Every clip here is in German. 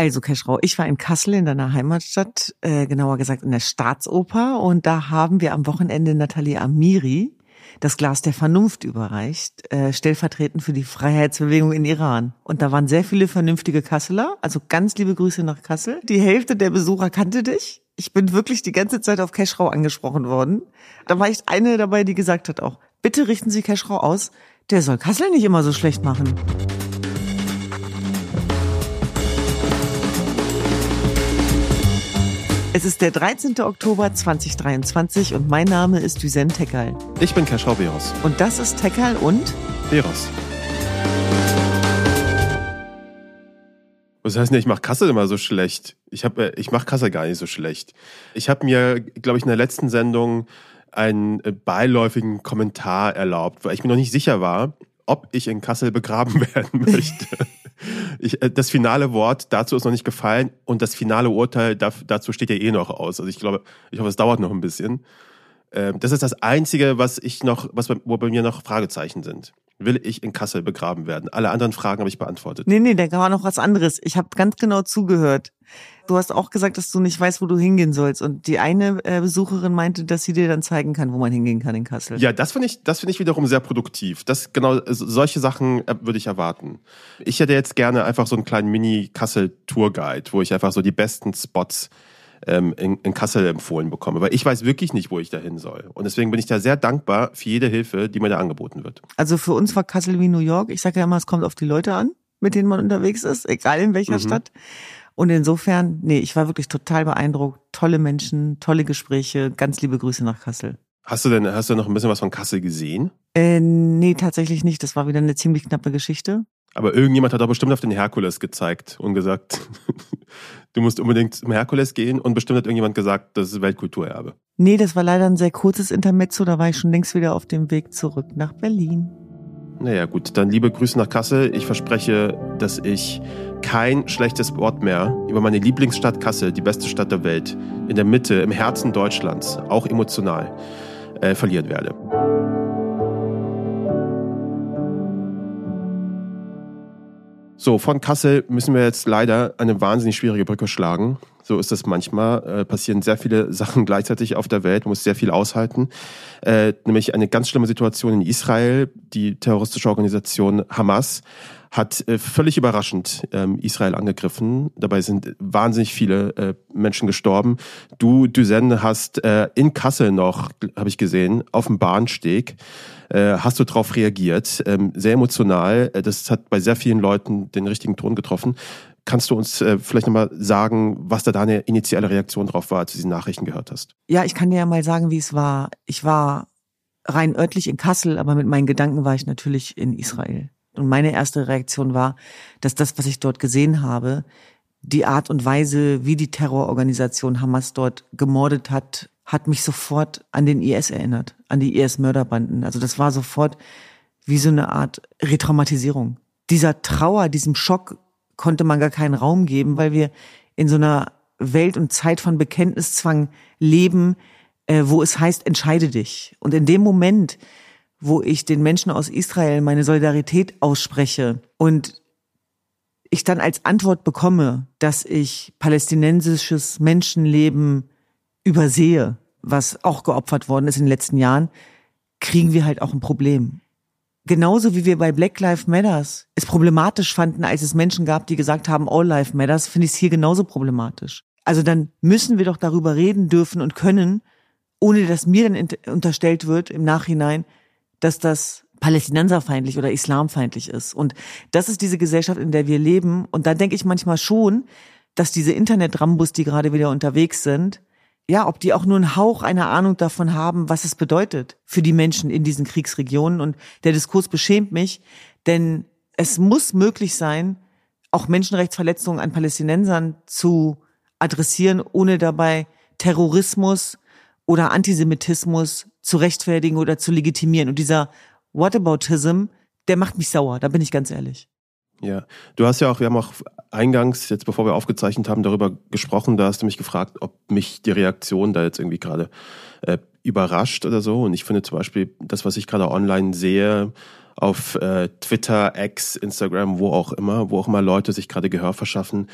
Also Keschrau, ich war in Kassel in deiner Heimatstadt, äh, genauer gesagt in der Staatsoper und da haben wir am Wochenende Nathalie Amiri das Glas der Vernunft überreicht, äh, stellvertretend für die Freiheitsbewegung in Iran. Und da waren sehr viele vernünftige Kasseler, also ganz liebe Grüße nach Kassel. Die Hälfte der Besucher kannte dich. Ich bin wirklich die ganze Zeit auf Keschrau angesprochen worden. Da war ich eine dabei, die gesagt hat auch, bitte richten Sie Keschrau aus, der soll Kassel nicht immer so schlecht machen. Es ist der 13. Oktober 2023 und mein Name ist Düsen Tekal. Ich bin Keschrau Beros. Und das ist Tekal und Beros. Was heißt denn, ich mache Kassel immer so schlecht? Ich, hab, äh, ich mache Kassel gar nicht so schlecht. Ich habe mir, glaube ich, in der letzten Sendung einen äh, beiläufigen Kommentar erlaubt, weil ich mir noch nicht sicher war, ob ich in Kassel begraben werden möchte. Ich, äh, das finale Wort dazu ist noch nicht gefallen und das finale Urteil dazu steht ja eh noch aus. Also ich glaube, ich hoffe, es dauert noch ein bisschen. Ähm, das ist das Einzige, was ich noch, was bei, wo bei mir noch Fragezeichen sind. Will ich in Kassel begraben werden? Alle anderen Fragen habe ich beantwortet. Nee, nee, da war noch was anderes. Ich habe ganz genau zugehört. Du hast auch gesagt, dass du nicht weißt, wo du hingehen sollst. Und die eine äh, Besucherin meinte, dass sie dir dann zeigen kann, wo man hingehen kann in Kassel. Ja, das finde ich, das finde ich wiederum sehr produktiv. Das genau solche Sachen äh, würde ich erwarten. Ich hätte jetzt gerne einfach so einen kleinen Mini-Kassel-Tourguide, wo ich einfach so die besten Spots ähm, in, in Kassel empfohlen bekomme. Weil ich weiß wirklich nicht, wo ich da hin soll. Und deswegen bin ich da sehr dankbar für jede Hilfe, die mir da angeboten wird. Also für uns war Kassel wie New York. Ich sage ja immer, es kommt auf die Leute an, mit denen man unterwegs ist, egal in welcher mhm. Stadt. Und insofern, nee, ich war wirklich total beeindruckt. Tolle Menschen, tolle Gespräche. Ganz liebe Grüße nach Kassel. Hast du denn, hast du noch ein bisschen was von Kassel gesehen? Äh, nee, tatsächlich nicht. Das war wieder eine ziemlich knappe Geschichte. Aber irgendjemand hat doch bestimmt auf den Herkules gezeigt und gesagt, du musst unbedingt zum Herkules gehen und bestimmt hat irgendjemand gesagt, das ist Weltkulturerbe. Nee, das war leider ein sehr kurzes Intermezzo, da war ich schon längst wieder auf dem Weg zurück nach Berlin. Naja, gut, dann liebe Grüße nach Kassel. Ich verspreche, dass ich kein schlechtes Wort mehr über meine Lieblingsstadt Kassel, die beste Stadt der Welt, in der Mitte, im Herzen Deutschlands, auch emotional, äh, verlieren werde. So, von Kassel müssen wir jetzt leider eine wahnsinnig schwierige Brücke schlagen. So ist es manchmal. Äh, passieren sehr viele Sachen gleichzeitig auf der Welt. Man muss sehr viel aushalten. Äh, nämlich eine ganz schlimme Situation in Israel. Die terroristische Organisation Hamas hat äh, völlig überraschend ähm, Israel angegriffen. Dabei sind wahnsinnig viele äh, Menschen gestorben. Du, Düsen, hast äh, in Kassel noch, habe ich gesehen, auf dem Bahnsteg äh, hast du darauf reagiert. Ähm, sehr emotional. Äh, das hat bei sehr vielen Leuten den richtigen Ton getroffen. Kannst du uns äh, vielleicht nochmal sagen, was da deine initiale Reaktion drauf war, als du diese Nachrichten gehört hast? Ja, ich kann dir ja mal sagen, wie es war. Ich war rein örtlich in Kassel, aber mit meinen Gedanken war ich natürlich in Israel. Und meine erste Reaktion war, dass das, was ich dort gesehen habe, die Art und Weise, wie die Terrororganisation Hamas dort gemordet hat, hat mich sofort an den IS erinnert, an die IS-Mörderbanden. Also das war sofort wie so eine Art Retraumatisierung. Dieser Trauer, diesem Schock konnte man gar keinen Raum geben, weil wir in so einer Welt und Zeit von Bekenntniszwang leben, äh, wo es heißt, entscheide dich. Und in dem Moment, wo ich den Menschen aus Israel meine Solidarität ausspreche und ich dann als Antwort bekomme, dass ich palästinensisches Menschenleben übersehe, was auch geopfert worden ist in den letzten Jahren, kriegen wir halt auch ein Problem. Genauso wie wir bei Black Lives Matters es problematisch fanden, als es Menschen gab, die gesagt haben, All Life Matters, finde ich es hier genauso problematisch. Also dann müssen wir doch darüber reden dürfen und können, ohne dass mir dann unterstellt wird im Nachhinein, dass das palästinenserfeindlich oder islamfeindlich ist. Und das ist diese Gesellschaft, in der wir leben. Und da denke ich manchmal schon, dass diese Internet-Rambus, die gerade wieder unterwegs sind, ja, ob die auch nur einen Hauch einer Ahnung davon haben, was es bedeutet für die Menschen in diesen Kriegsregionen. Und der Diskurs beschämt mich, denn es muss möglich sein, auch Menschenrechtsverletzungen an Palästinensern zu adressieren, ohne dabei Terrorismus oder Antisemitismus zu rechtfertigen oder zu legitimieren. Und dieser Whataboutism, der macht mich sauer, da bin ich ganz ehrlich. Ja, du hast ja auch, wir haben auch eingangs, jetzt bevor wir aufgezeichnet haben, darüber gesprochen, da hast du mich gefragt, ob mich die Reaktion da jetzt irgendwie gerade äh, überrascht oder so. Und ich finde zum Beispiel, das, was ich gerade online sehe, auf äh, Twitter, X, Instagram, wo auch immer, wo auch immer Leute sich gerade Gehör verschaffen,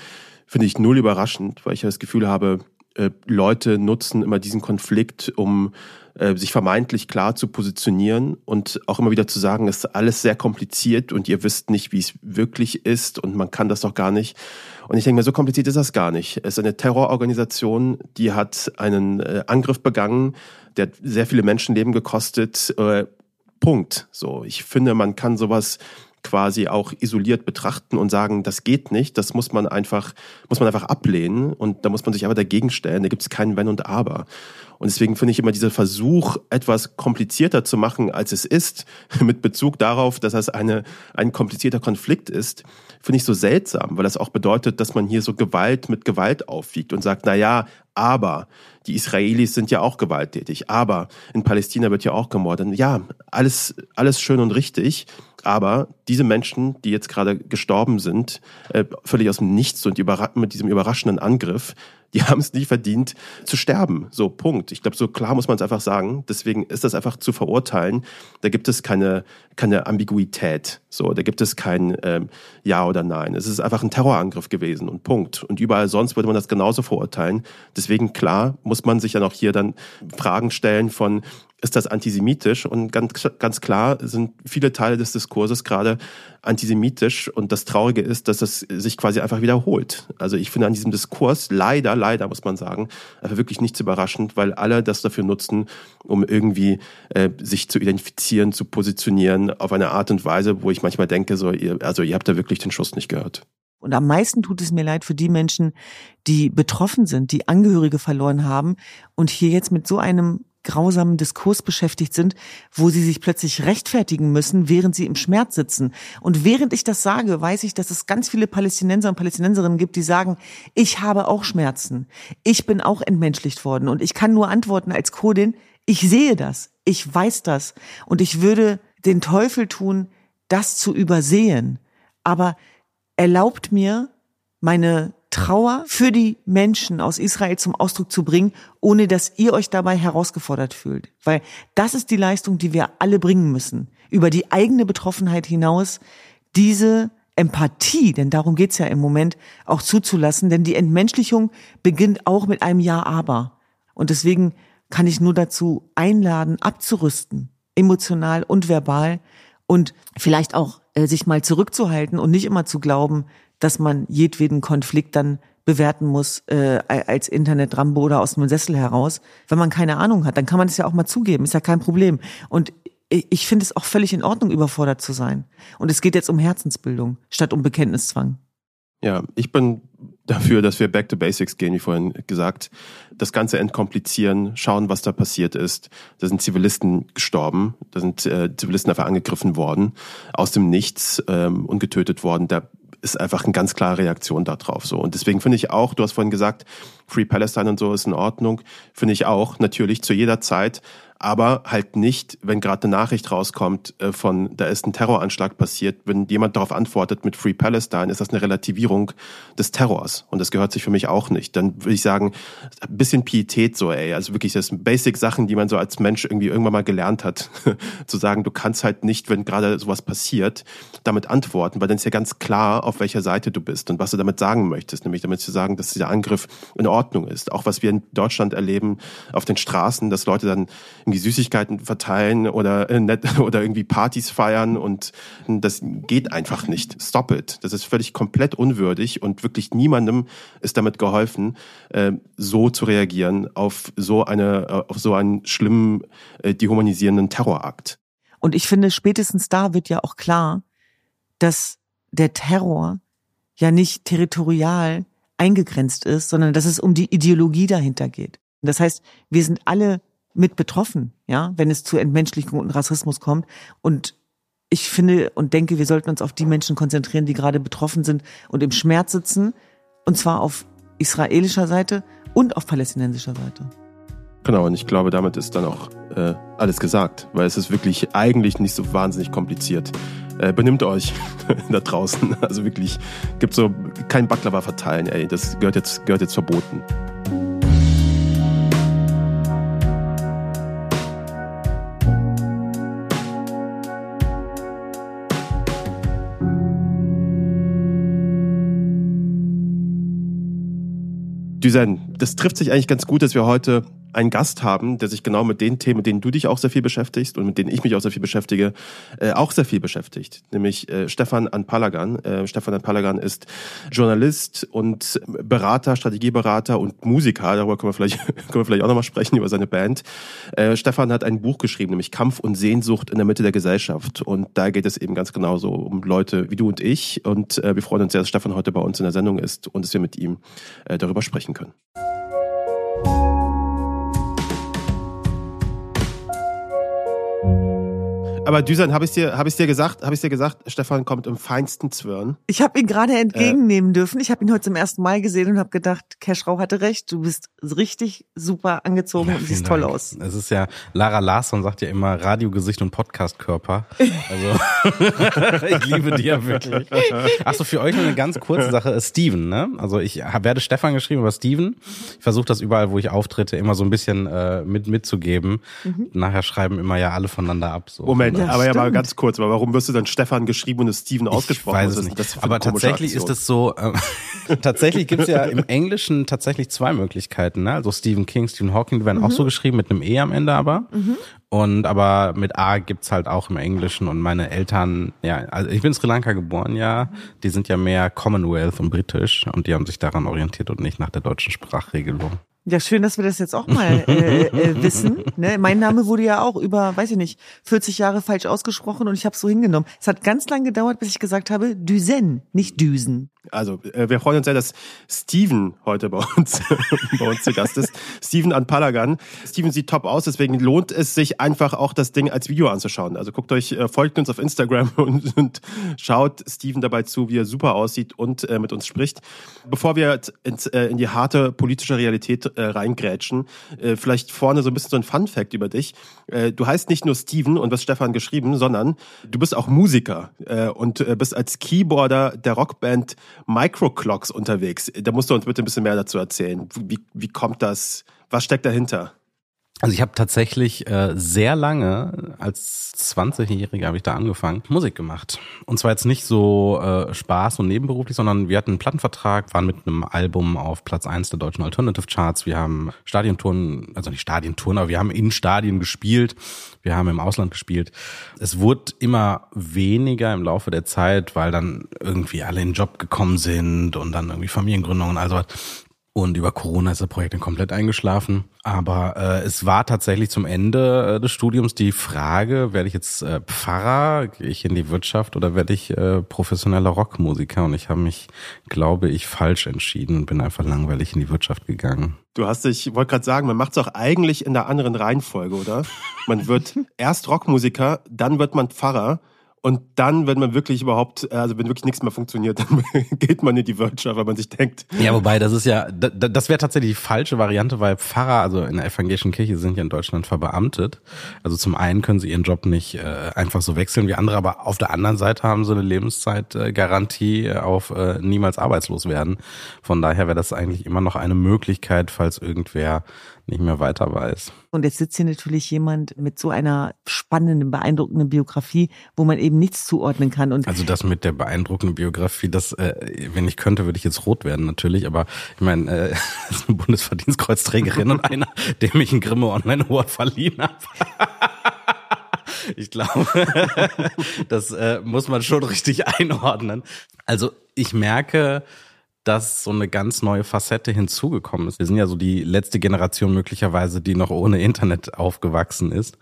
finde ich null überraschend, weil ich das Gefühl habe, äh, Leute nutzen immer diesen Konflikt, um äh, sich vermeintlich klar zu positionieren und auch immer wieder zu sagen, es ist alles sehr kompliziert und ihr wisst nicht, wie es wirklich ist und man kann das doch gar nicht. Und ich denke mir, so kompliziert ist das gar nicht. Es ist eine Terrororganisation, die hat einen äh, Angriff begangen, der hat sehr viele Menschenleben gekostet. Äh, Punkt. So, ich finde, man kann sowas quasi auch isoliert betrachten und sagen, das geht nicht, das muss man einfach, muss man einfach ablehnen und da muss man sich aber dagegen stellen, da gibt es kein Wenn und Aber. Und deswegen finde ich immer dieser Versuch, etwas komplizierter zu machen, als es ist, mit Bezug darauf, dass das eine, ein komplizierter Konflikt ist, finde ich so seltsam, weil das auch bedeutet, dass man hier so Gewalt mit Gewalt aufwiegt und sagt, na ja, aber die Israelis sind ja auch gewalttätig, aber in Palästina wird ja auch gemordet. Ja, alles, alles schön und richtig, aber diese Menschen, die jetzt gerade gestorben sind, äh, völlig aus dem Nichts und mit diesem überraschenden Angriff, die haben es nicht verdient zu sterben. So, Punkt. Ich glaube, so klar muss man es einfach sagen. Deswegen ist das einfach zu verurteilen. Da gibt es keine, keine Ambiguität. So, da gibt es kein ähm, Ja oder Nein. Es ist einfach ein Terrorangriff gewesen und Punkt. Und überall sonst würde man das genauso verurteilen. Deswegen, klar, muss man sich dann auch hier dann Fragen stellen von, ist das antisemitisch und ganz, ganz klar sind viele Teile des Diskurses gerade antisemitisch und das Traurige ist, dass es sich quasi einfach wiederholt. Also ich finde an diesem Diskurs leider, leider muss man sagen, einfach wirklich nichts überraschend, weil alle das dafür nutzen, um irgendwie äh, sich zu identifizieren, zu positionieren auf eine Art und Weise, wo ich manchmal denke, so, ihr, also ihr habt da wirklich den Schuss nicht gehört. Und am meisten tut es mir leid für die Menschen, die betroffen sind, die Angehörige verloren haben und hier jetzt mit so einem grausamen Diskurs beschäftigt sind, wo sie sich plötzlich rechtfertigen müssen, während sie im Schmerz sitzen. Und während ich das sage, weiß ich, dass es ganz viele Palästinenser und Palästinenserinnen gibt, die sagen, ich habe auch Schmerzen. Ich bin auch entmenschlicht worden. Und ich kann nur antworten als Kurdin, ich sehe das. Ich weiß das. Und ich würde den Teufel tun, das zu übersehen. Aber erlaubt mir, meine Trauer für die Menschen aus Israel zum Ausdruck zu bringen, ohne dass ihr euch dabei herausgefordert fühlt. Weil das ist die Leistung, die wir alle bringen müssen. Über die eigene Betroffenheit hinaus diese Empathie, denn darum geht's ja im Moment, auch zuzulassen, denn die Entmenschlichung beginnt auch mit einem Ja, aber. Und deswegen kann ich nur dazu einladen, abzurüsten, emotional und verbal und vielleicht auch äh, sich mal zurückzuhalten und nicht immer zu glauben, dass man jedweden Konflikt dann bewerten muss äh, als Internet-Rambo oder aus dem Sessel heraus. Wenn man keine Ahnung hat, dann kann man das ja auch mal zugeben, ist ja kein Problem. Und ich finde es auch völlig in Ordnung, überfordert zu sein. Und es geht jetzt um Herzensbildung statt um Bekenntniszwang. Ja, ich bin dafür, dass wir back to basics gehen, wie vorhin gesagt. Das Ganze entkomplizieren, schauen, was da passiert ist. Da sind Zivilisten gestorben, da sind äh, Zivilisten einfach angegriffen worden, aus dem Nichts ähm, und getötet worden. Da ist einfach eine ganz klare Reaktion darauf. So. Und deswegen finde ich auch, du hast vorhin gesagt, Free Palestine und so ist in Ordnung. Finde ich auch, natürlich zu jeder Zeit aber halt nicht, wenn gerade eine Nachricht rauskommt äh, von, da ist ein Terroranschlag passiert, wenn jemand darauf antwortet mit Free Palestine, ist das eine Relativierung des Terrors und das gehört sich für mich auch nicht. Dann würde ich sagen, ein bisschen Pietät so, ey, also wirklich das sind Basic Sachen, die man so als Mensch irgendwie irgendwann mal gelernt hat, zu sagen, du kannst halt nicht, wenn gerade sowas passiert, damit antworten, weil dann ist ja ganz klar, auf welcher Seite du bist und was du damit sagen möchtest, nämlich damit zu sagen, dass dieser Angriff in Ordnung ist. Auch was wir in Deutschland erleben auf den Straßen, dass Leute dann irgendwie Süßigkeiten verteilen oder, äh, net, oder irgendwie Partys feiern und das geht einfach nicht. Stop it. Das ist völlig komplett unwürdig und wirklich niemandem ist damit geholfen, äh, so zu reagieren auf so eine, äh, auf so einen schlimmen, äh, dehumanisierenden Terrorakt. Und ich finde, spätestens da wird ja auch klar, dass der Terror ja nicht territorial eingegrenzt ist, sondern dass es um die Ideologie dahinter geht. Das heißt, wir sind alle mit betroffen, ja, wenn es zu Entmenschlichung und Rassismus kommt. Und ich finde und denke, wir sollten uns auf die Menschen konzentrieren, die gerade betroffen sind und im Schmerz sitzen. Und zwar auf israelischer Seite und auf palästinensischer Seite. Genau, und ich glaube, damit ist dann auch äh, alles gesagt, weil es ist wirklich eigentlich nicht so wahnsinnig kompliziert. Äh, benimmt euch da draußen. Also wirklich, gibt so kein Baklava verteilen, ey. Das gehört jetzt, gehört jetzt verboten. Düsen, das trifft sich eigentlich ganz gut, dass wir heute einen Gast haben, der sich genau mit den Themen, mit denen du dich auch sehr viel beschäftigst und mit denen ich mich auch sehr viel beschäftige, äh, auch sehr viel beschäftigt, nämlich äh, Stefan Anpalagan. Äh, Stefan Anpalagan ist Journalist und Berater, Strategieberater und Musiker. Darüber können wir vielleicht, können wir vielleicht auch nochmal sprechen, über seine Band. Äh, Stefan hat ein Buch geschrieben, nämlich Kampf und Sehnsucht in der Mitte der Gesellschaft. Und da geht es eben ganz genauso um Leute wie du und ich. Und äh, wir freuen uns sehr, dass Stefan heute bei uns in der Sendung ist und dass wir mit ihm äh, darüber sprechen können. Aber Düsan, habe ich dir, habe ich dir gesagt, habe ich dir gesagt, Stefan kommt im feinsten Zwirn. Ich habe ihn gerade entgegennehmen äh, dürfen. Ich habe ihn heute zum ersten Mal gesehen und habe gedacht, Keschrau hatte recht. Du bist richtig super angezogen ja, und siehst toll aus. Es ist ja Lara Larsson sagt ja immer Radiogesicht und Podcastkörper. Also ich liebe die ja wirklich. Ach so, für euch nur eine ganz kurze Sache. Steven, ne? Also ich werde Stefan geschrieben, aber Steven. Ich versuche das überall, wo ich auftrete, immer so ein bisschen äh, mit mitzugeben. Mhm. Nachher schreiben immer ja alle voneinander ab. So. Moment. Ja, aber stimmt. ja mal ganz kurz, aber warum wirst du dann Stefan geschrieben und Steven ausgesprochen? Ich weiß es nicht. aber tatsächlich Aktion? ist es so, äh, tatsächlich gibt es ja im Englischen tatsächlich zwei Möglichkeiten. Ne? Also Stephen King, Stephen Hawking, die werden mhm. auch so geschrieben, mit einem E am Ende aber. Mhm. Und aber mit A gibt's halt auch im Englischen und meine Eltern, ja, also ich bin in Sri Lanka geboren, ja, die sind ja mehr Commonwealth und britisch und die haben sich daran orientiert und nicht nach der deutschen Sprachregelung. Ja, schön, dass wir das jetzt auch mal äh, äh, wissen. Ne? Mein Name wurde ja auch über, weiß ich nicht, 40 Jahre falsch ausgesprochen und ich habe es so hingenommen. Es hat ganz lang gedauert, bis ich gesagt habe, Düsen, nicht Düsen. Also, äh, wir freuen uns sehr, dass Steven heute bei uns, bei uns zu Gast ist. Steven Anpalagan. Steven sieht top aus, deswegen lohnt es sich einfach auch das Ding als Video anzuschauen. Also guckt euch, äh, folgt uns auf Instagram und, und schaut Steven dabei zu, wie er super aussieht und äh, mit uns spricht. Bevor wir ins, äh, in die harte politische Realität äh, reingrätschen. Äh, vielleicht vorne so ein bisschen so ein Fun Fact über dich. Du heißt nicht nur Steven und was Stefan geschrieben, sondern du bist auch Musiker äh, und bist als Keyboarder der Rockband Microclocks unterwegs. Da musst du uns bitte ein bisschen mehr dazu erzählen. Wie, wie kommt das? Was steckt dahinter? Also ich habe tatsächlich äh, sehr lange, als 20-Jähriger habe ich da angefangen, Musik gemacht. Und zwar jetzt nicht so äh, Spaß und nebenberuflich, sondern wir hatten einen Plattenvertrag, waren mit einem Album auf Platz eins der deutschen Alternative Charts. Wir haben Stadientouren, also nicht Stadientouren, aber wir haben in Stadien gespielt. Wir haben im Ausland gespielt. Es wurde immer weniger im Laufe der Zeit, weil dann irgendwie alle in den Job gekommen sind und dann irgendwie Familiengründungen und also und über Corona ist das Projekt dann komplett eingeschlafen. Aber äh, es war tatsächlich zum Ende äh, des Studiums die Frage, werde ich jetzt äh, Pfarrer, gehe ich in die Wirtschaft oder werde ich äh, professioneller Rockmusiker? Und ich habe mich, glaube ich, falsch entschieden und bin einfach langweilig in die Wirtschaft gegangen. Du hast dich, ich wollte gerade sagen, man macht es auch eigentlich in der anderen Reihenfolge, oder? Man wird erst Rockmusiker, dann wird man Pfarrer und dann, wenn man wirklich überhaupt, also wenn wirklich nichts mehr funktioniert, dann geht man in die Wirtschaft, weil man sich denkt. Ja, wobei, das ist ja, das wäre tatsächlich die falsche Variante, weil Pfarrer, also in der evangelischen Kirche sind ja in Deutschland verbeamtet. Also zum einen können sie ihren Job nicht äh, einfach so wechseln wie andere, aber auf der anderen Seite haben sie eine Lebenszeitgarantie äh, auf äh, niemals arbeitslos werden. Von daher wäre das eigentlich immer noch eine Möglichkeit, falls irgendwer nicht mehr weiter weiß. Und jetzt sitzt hier natürlich jemand mit so einer spannenden, beeindruckenden Biografie, wo man eben nichts zuordnen kann. Und also das mit der beeindruckenden Biografie, das, äh, wenn ich könnte, würde ich jetzt rot werden natürlich. Aber ich meine, äh, das ist eine Bundesverdienstkreuzträgerin und einer, dem ich einen Grimme Online Award verliehen habe. Ich glaube, das äh, muss man schon richtig einordnen. Also ich merke, dass so eine ganz neue Facette hinzugekommen ist. Wir sind ja so die letzte Generation möglicherweise, die noch ohne Internet aufgewachsen ist.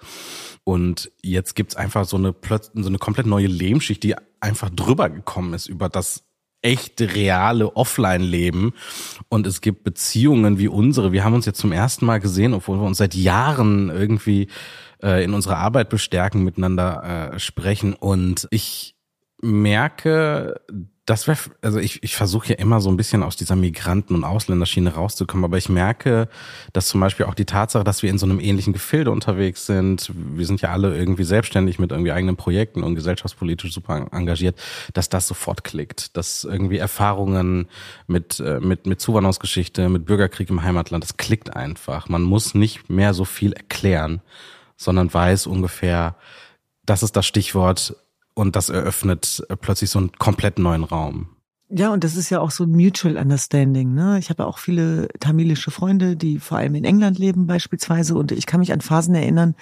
Und jetzt gibt's einfach so eine, so eine komplett neue Lehmschicht, die einfach drüber gekommen ist über das echte, reale Offline-Leben. Und es gibt Beziehungen wie unsere. Wir haben uns jetzt zum ersten Mal gesehen, obwohl wir uns seit Jahren irgendwie äh, in unserer Arbeit bestärken, miteinander äh, sprechen. Und ich merke, das wäre, also ich, ich versuche ja immer so ein bisschen aus dieser Migranten- und Ausländerschiene rauszukommen, aber ich merke, dass zum Beispiel auch die Tatsache, dass wir in so einem ähnlichen Gefilde unterwegs sind, wir sind ja alle irgendwie selbstständig mit irgendwie eigenen Projekten und gesellschaftspolitisch super engagiert, dass das sofort klickt, dass irgendwie Erfahrungen mit, äh, mit, mit Zuwanderungsgeschichte, mit Bürgerkrieg im Heimatland, das klickt einfach. Man muss nicht mehr so viel erklären, sondern weiß ungefähr, das ist das Stichwort, und das eröffnet plötzlich so einen komplett neuen Raum. Ja, und das ist ja auch so ein Mutual Understanding. Ne? Ich habe auch viele tamilische Freunde, die vor allem in England leben beispielsweise. Und ich kann mich an Phasen erinnern,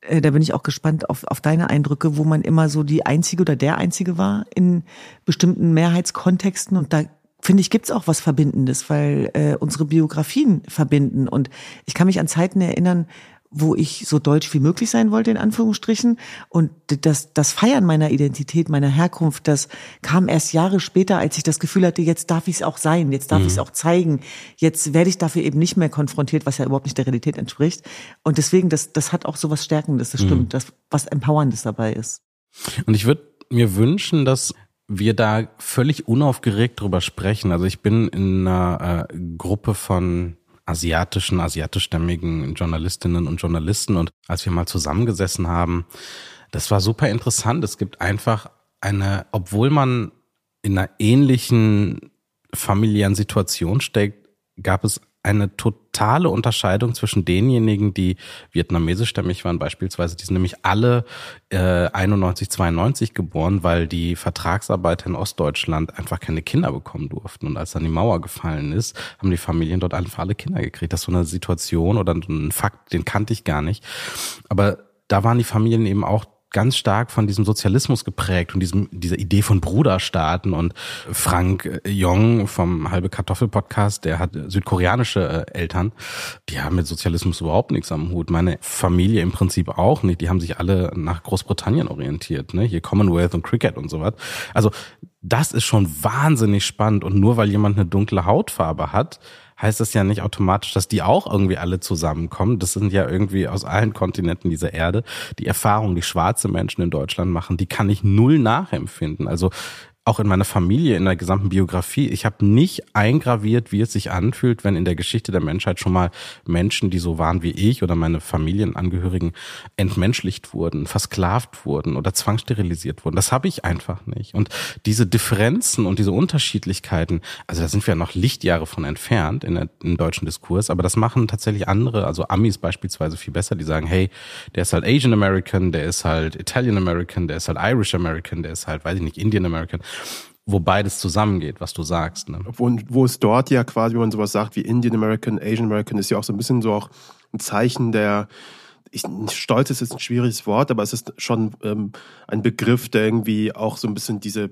äh, da bin ich auch gespannt auf, auf deine Eindrücke, wo man immer so die Einzige oder der Einzige war in bestimmten Mehrheitskontexten. Und da finde ich, gibt's auch was Verbindendes, weil äh, unsere Biografien verbinden. Und ich kann mich an Zeiten erinnern, wo ich so deutsch wie möglich sein wollte, in Anführungsstrichen. Und das, das Feiern meiner Identität, meiner Herkunft, das kam erst Jahre später, als ich das Gefühl hatte, jetzt darf ich es auch sein, jetzt darf mhm. ich es auch zeigen, jetzt werde ich dafür eben nicht mehr konfrontiert, was ja überhaupt nicht der Realität entspricht. Und deswegen, das, das hat auch so was Stärkendes, das mhm. stimmt, das, was Empowerndes dabei ist. Und ich würde mir wünschen, dass wir da völlig unaufgeregt drüber sprechen. Also ich bin in einer äh, Gruppe von asiatischen, asiatischstämmigen Journalistinnen und Journalisten. Und als wir mal zusammengesessen haben, das war super interessant. Es gibt einfach eine, obwohl man in einer ähnlichen familiären Situation steckt, gab es eine totale Unterscheidung zwischen denjenigen, die vietnamesischstämmig waren, beispielsweise, die sind nämlich alle äh, 91, 92 geboren, weil die Vertragsarbeiter in Ostdeutschland einfach keine Kinder bekommen durften. Und als dann die Mauer gefallen ist, haben die Familien dort einfach alle Kinder gekriegt. Das ist so eine Situation oder ein Fakt, den kannte ich gar nicht. Aber da waren die Familien eben auch ganz stark von diesem Sozialismus geprägt und diesem, dieser Idee von Bruderstaaten und Frank Jong vom Halbe Kartoffel Podcast, der hat südkoreanische äh, Eltern, die haben mit Sozialismus überhaupt nichts am Hut. Meine Familie im Prinzip auch nicht. Die haben sich alle nach Großbritannien orientiert, ne? Hier Commonwealth und Cricket und sowas. Also das ist schon wahnsinnig spannend und nur weil jemand eine dunkle Hautfarbe hat, heißt das ja nicht automatisch, dass die auch irgendwie alle zusammenkommen. Das sind ja irgendwie aus allen Kontinenten dieser Erde. Die Erfahrungen, die schwarze Menschen in Deutschland machen, die kann ich null nachempfinden. Also auch in meiner Familie, in der gesamten Biografie, ich habe nicht eingraviert, wie es sich anfühlt, wenn in der Geschichte der Menschheit schon mal Menschen, die so waren wie ich oder meine Familienangehörigen, entmenschlicht wurden, versklavt wurden oder zwangssterilisiert wurden. Das habe ich einfach nicht. Und diese Differenzen und diese Unterschiedlichkeiten, also da sind wir ja noch Lichtjahre von entfernt in der, im deutschen Diskurs, aber das machen tatsächlich andere, also Amis beispielsweise viel besser, die sagen, hey, der ist halt Asian American, der ist halt Italian American, der ist halt Irish American, der ist halt, weiß ich nicht, Indian American wo beides zusammengeht, was du sagst. Ne? Wo, wo es dort ja quasi, wenn man sowas sagt wie Indian American, Asian American, ist ja auch so ein bisschen so auch ein Zeichen der, ich, Stolz ist jetzt ein schwieriges Wort, aber es ist schon ähm, ein Begriff, der irgendwie auch so ein bisschen diese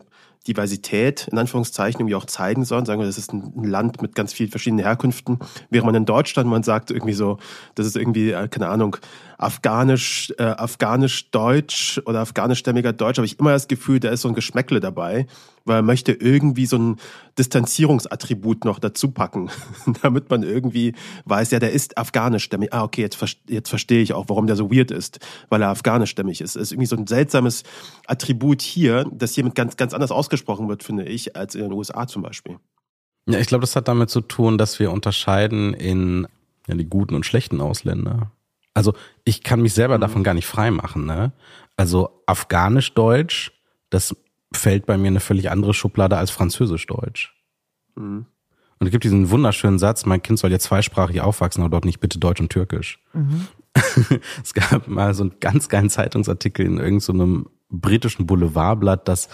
Diversität in Anführungszeichen irgendwie auch zeigen soll. Sagen wir, das ist ein Land mit ganz vielen verschiedenen Herkünften. Während man in Deutschland, man sagt irgendwie so, das ist irgendwie, äh, keine Ahnung, afghanisch, äh, afghanisch-deutsch oder afghanischstämmiger Deutsch, habe ich immer das Gefühl, da ist so ein Geschmäckle dabei, weil er möchte irgendwie so ein Distanzierungsattribut noch dazu packen, damit man irgendwie weiß, ja, der ist afghanischstämmig. Ah, okay, jetzt, jetzt verstehe ich auch, warum der so weird ist, weil er afghanischstämmig ist. Das ist irgendwie so ein seltsames Attribut hier, das hier mit ganz, ganz anders ausgesprochen wird, finde ich, als in den USA zum Beispiel. Ja, ich glaube, das hat damit zu tun, dass wir unterscheiden in ja, die guten und schlechten Ausländer. Also ich kann mich selber mhm. davon gar nicht frei machen. Ne? Also Afghanisch-Deutsch, das fällt bei mir eine völlig andere Schublade als Französisch-Deutsch. Mhm. Und es gibt diesen wunderschönen Satz, mein Kind soll jetzt zweisprachig aufwachsen, aber dort nicht bitte Deutsch und Türkisch. Mhm. es gab mal so einen ganz geilen Zeitungsartikel in irgendeinem so britischen Boulevardblatt, dass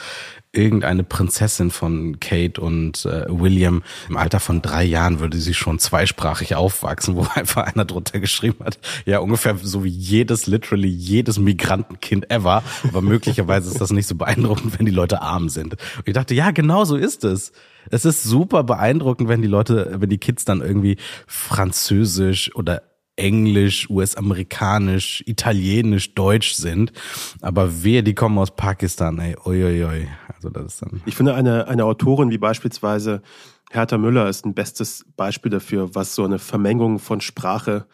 irgendeine Prinzessin von Kate und äh, William im Alter von drei Jahren würde sie schon zweisprachig aufwachsen, wo einfach einer drunter geschrieben hat, ja ungefähr so wie jedes, literally jedes Migrantenkind ever, aber möglicherweise ist das nicht so beeindruckend, wenn die Leute arm sind. Und ich dachte, ja, genau so ist es. Es ist super beeindruckend, wenn die Leute, wenn die Kids dann irgendwie Französisch oder Englisch, US-amerikanisch, Italienisch, Deutsch sind. Aber wir, die kommen aus Pakistan, ey, oi. Also das ist dann. Ich finde eine, eine Autorin wie beispielsweise Hertha Müller ist ein bestes Beispiel dafür, was so eine Vermengung von Sprache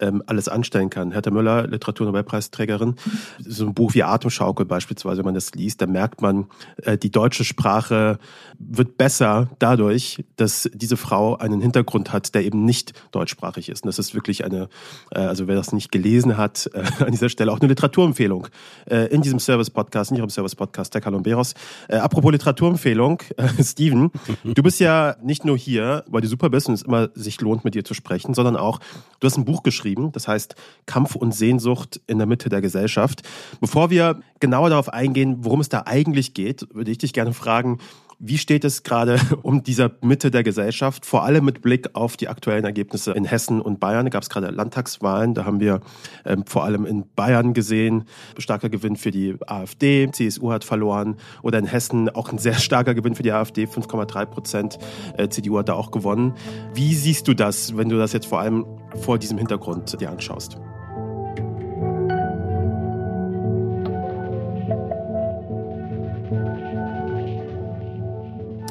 ähm, alles anstellen kann. Hertha Müller, Literaturnobelpreisträgerin, so ein Buch wie Atemschaukel beispielsweise, wenn man das liest, da merkt man, äh, die deutsche Sprache wird besser dadurch, dass diese Frau einen Hintergrund hat, der eben nicht deutschsprachig ist. Und das ist wirklich eine, äh, also wer das nicht gelesen hat, äh, an dieser Stelle auch eine Literaturempfehlung äh, in diesem Service-Podcast, in Ihrem Service-Podcast der Colomberos. Äh, apropos Literaturempfehlung, äh, Steven, du bist ja nicht nur hier, weil du super bist und es immer sich lohnt, mit dir zu sprechen, sondern auch, du hast ein Buch geschrieben, geschrieben. Das heißt Kampf und Sehnsucht in der Mitte der Gesellschaft. Bevor wir genauer darauf eingehen, worum es da eigentlich geht, würde ich dich gerne fragen, Wie steht es gerade um dieser Mitte der Gesellschaft, vor allem mit Blick auf die aktuellen Ergebnisse in Hessen und Bayern? Da gab es gerade Landtagswahlen, da haben wir ähm, vor allem in Bayern gesehen, starker Gewinn für die AfD, CSU hat verloren oder in Hessen auch ein sehr starker Gewinn für die AfD, 5,3 Prozent, äh, CDU hat da auch gewonnen. Wie siehst du das, wenn du das jetzt vor allem vor diesem Hintergrund dir anschaust?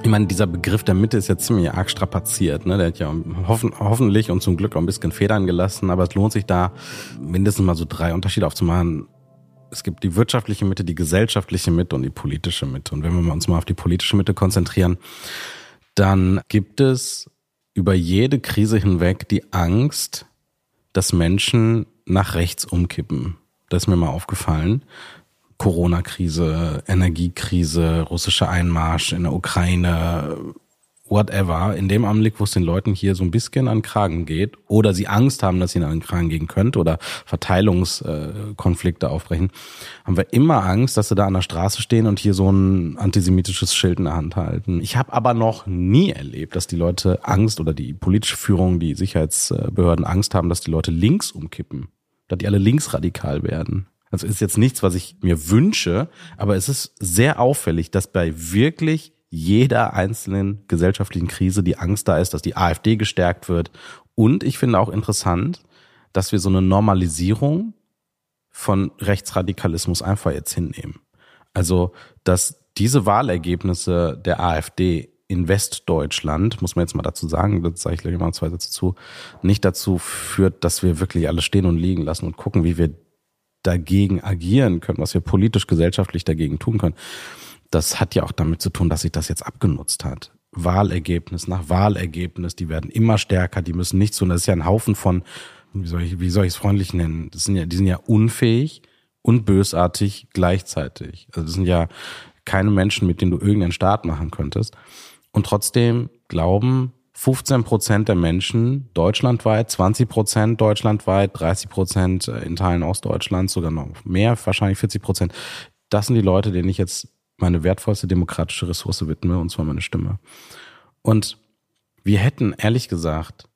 Ich meine, dieser Begriff der Mitte ist ja ziemlich arg strapaziert. Ne? Der hat ja hoffen, hoffentlich und zum Glück auch ein bisschen Federn gelassen, aber es lohnt sich da mindestens mal so drei Unterschiede aufzumachen. Es gibt die wirtschaftliche Mitte, die gesellschaftliche Mitte und die politische Mitte. Und wenn wir uns mal auf die politische Mitte konzentrieren, dann gibt es über jede Krise hinweg die Angst, dass Menschen nach rechts umkippen. Das ist mir mal aufgefallen. Corona-Krise, Energiekrise, russischer Einmarsch in der Ukraine, whatever, in dem Augenblick, wo es den Leuten hier so ein bisschen an den Kragen geht oder sie Angst haben, dass ihnen an den Kragen gehen könnte oder Verteilungskonflikte aufbrechen, haben wir immer Angst, dass sie da an der Straße stehen und hier so ein antisemitisches Schild in der Hand halten. Ich habe aber noch nie erlebt, dass die Leute Angst oder die politische Führung, die Sicherheitsbehörden Angst haben, dass die Leute links umkippen, dass die alle linksradikal werden. Also ist jetzt nichts, was ich mir wünsche, aber es ist sehr auffällig, dass bei wirklich jeder einzelnen gesellschaftlichen Krise die Angst da ist, dass die AfD gestärkt wird. Und ich finde auch interessant, dass wir so eine Normalisierung von Rechtsradikalismus einfach jetzt hinnehmen. Also, dass diese Wahlergebnisse der AfD in Westdeutschland, muss man jetzt mal dazu sagen, das sage ich gleich mal zwei Sätze zu, nicht dazu führt, dass wir wirklich alles stehen und liegen lassen und gucken, wie wir dagegen agieren können, was wir politisch, gesellschaftlich dagegen tun können, das hat ja auch damit zu tun, dass sich das jetzt abgenutzt hat. Wahlergebnis nach Wahlergebnis, die werden immer stärker, die müssen nichts tun. Das ist ja ein Haufen von, wie soll ich, wie soll ich es freundlich nennen? Das sind ja, die sind ja unfähig und bösartig gleichzeitig. Also das sind ja keine Menschen, mit denen du irgendeinen Staat machen könntest. Und trotzdem glauben 15 Prozent der Menschen deutschlandweit, 20 Prozent deutschlandweit, 30 Prozent in Teilen Ostdeutschlands, sogar noch mehr, wahrscheinlich 40 Prozent. Das sind die Leute, denen ich jetzt meine wertvollste demokratische Ressource widme, und zwar meine Stimme. Und wir hätten, ehrlich gesagt,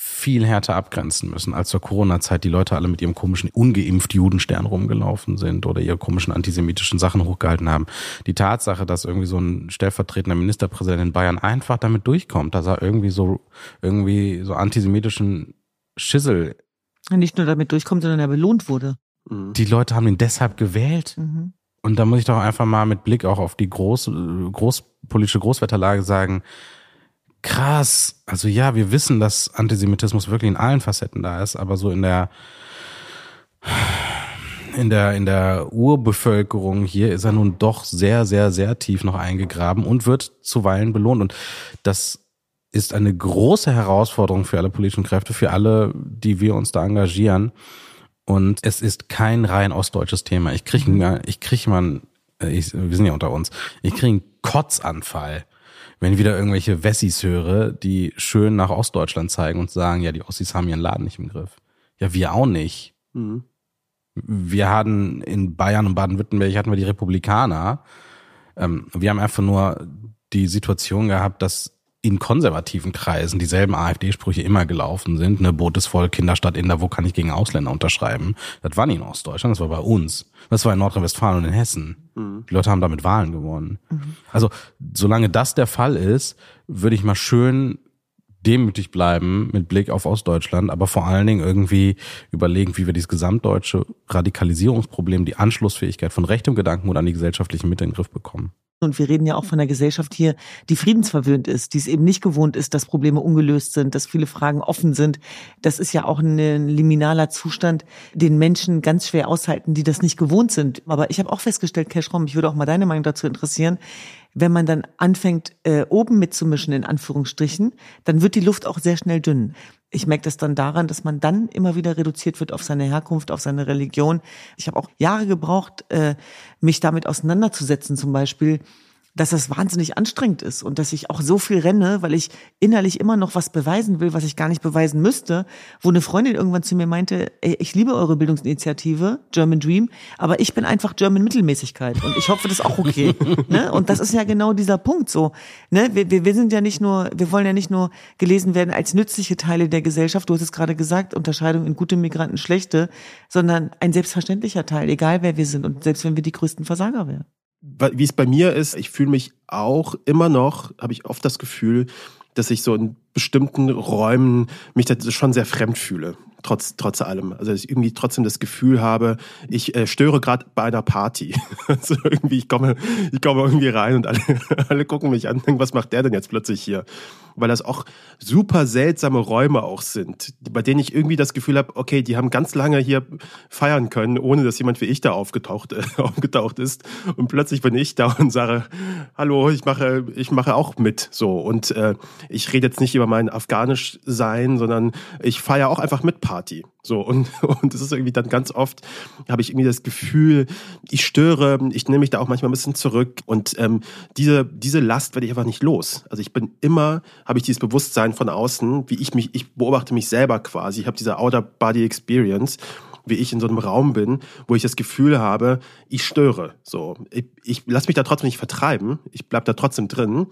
viel härter abgrenzen müssen, als zur Corona-Zeit die Leute alle mit ihrem komischen ungeimpft Judenstern rumgelaufen sind oder ihre komischen antisemitischen Sachen hochgehalten haben. Die Tatsache, dass irgendwie so ein stellvertretender Ministerpräsident in Bayern einfach damit durchkommt, dass er irgendwie so, irgendwie so antisemitischen Schissel nicht nur damit durchkommt, sondern er belohnt wurde. Mhm. Die Leute haben ihn deshalb gewählt. Mhm. Und da muss ich doch einfach mal mit Blick auch auf die groß, groß, politische Großwetterlage sagen, krass. Also ja, wir wissen, dass Antisemitismus wirklich in allen Facetten da ist, aber so in der in der in der Urbevölkerung hier ist er nun doch sehr sehr sehr tief noch eingegraben und wird zuweilen belohnt und das ist eine große Herausforderung für alle politischen Kräfte, für alle, die wir uns da engagieren. Und es ist kein rein ostdeutsches Thema. Ich kriege mhm. ich krieg mal, ich, wir sind ja unter uns, ich kriege einen Kotzanfall, wenn ich wieder irgendwelche Wessis höre, die schön nach Ostdeutschland zeigen und sagen, ja, die Ossis haben ihren Laden nicht im Griff. Ja, wir auch nicht. Mhm. Wir hatten in Bayern und Baden-Württemberg hatten wir die Republikaner. Ähm, wir haben einfach nur die Situation gehabt, dass in konservativen Kreisen dieselben AfD-Sprüche immer gelaufen sind. Ne, Boot ist voll, Kinderstadt in da, wo kann ich gegen Ausländer unterschreiben? Das war nicht in Ostdeutschland, das war bei uns. Das war in Nordrhein-Westfalen und in Hessen. Mhm. Die Leute haben damit Wahlen gewonnen. Mhm. Also, solange das der Fall ist, würde ich mal schön demütig bleiben mit Blick auf Ostdeutschland, aber vor allen Dingen irgendwie überlegen, wie wir dieses gesamtdeutsche Radikalisierungsproblem, die Anschlussfähigkeit von rechtem Gedankengut an die gesellschaftlichen Mitte in den Griff bekommen. Und wir reden ja auch von einer Gesellschaft hier, die friedensverwöhnt ist, die es eben nicht gewohnt ist, dass Probleme ungelöst sind, dass viele Fragen offen sind. Das ist ja auch ein liminaler Zustand, den Menschen ganz schwer aushalten, die das nicht gewohnt sind. Aber ich habe auch festgestellt, Cashrom, ich würde auch mal deine Meinung dazu interessieren, wenn man dann anfängt, äh, oben mitzumischen, in Anführungsstrichen, dann wird die Luft auch sehr schnell dünn. Ich merke das dann daran, dass man dann immer wieder reduziert wird auf seine Herkunft, auf seine Religion. Ich habe auch Jahre gebraucht, äh, mich damit auseinanderzusetzen, zum Beispiel, dass das wahnsinnig anstrengend ist und dass ich auch so viel renne, weil ich innerlich immer noch was beweisen will, was ich gar nicht beweisen müsste, wo eine Freundin irgendwann zu mir meinte, ey, ich liebe eure Bildungsinitiative, German Dream, aber ich bin einfach German Mittelmäßigkeit und ich hoffe, das ist auch okay. ne? Und das ist ja genau dieser Punkt so. Ne? Wir, wir, wir sind ja nicht nur, wir wollen ja nicht nur gelesen werden als nützliche Teile der Gesellschaft, du hast es gerade gesagt, Unterscheidung in gute Migranten, schlechte, sondern ein selbstverständlicher Teil, egal wer wir sind und selbst wenn wir die größten Versager wären wie es bei mir ist, ich fühle mich auch immer noch, habe ich oft das Gefühl, dass ich so in bestimmten Räumen mich da schon sehr fremd fühle trotz, trotz allem. Also dass ich irgendwie trotzdem das Gefühl habe, ich äh, störe gerade bei einer Party. also irgendwie, ich komme, ich komme irgendwie rein und alle, alle gucken mich an, was macht der denn jetzt plötzlich hier? Weil das auch super seltsame Räume auch sind, bei denen ich irgendwie das Gefühl habe, okay, die haben ganz lange hier feiern können, ohne dass jemand wie ich da aufgetaucht, äh, aufgetaucht ist. Und plötzlich bin ich da und sage, hallo, ich mache, ich mache auch mit. So. Und äh, ich rede jetzt nicht über mein Afghanisch sein, sondern ich feiere auch einfach mit Party. So, und, und das ist irgendwie dann ganz oft, habe ich irgendwie das Gefühl, ich störe, ich nehme mich da auch manchmal ein bisschen zurück. Und ähm, diese, diese Last werde ich einfach nicht los. Also ich bin immer, habe ich dieses Bewusstsein von außen, wie ich mich, ich beobachte mich selber quasi. Ich habe diese Outer Body Experience wie ich in so einem Raum bin, wo ich das Gefühl habe, ich störe. So, ich, ich lasse mich da trotzdem nicht vertreiben, ich bleib da trotzdem drin,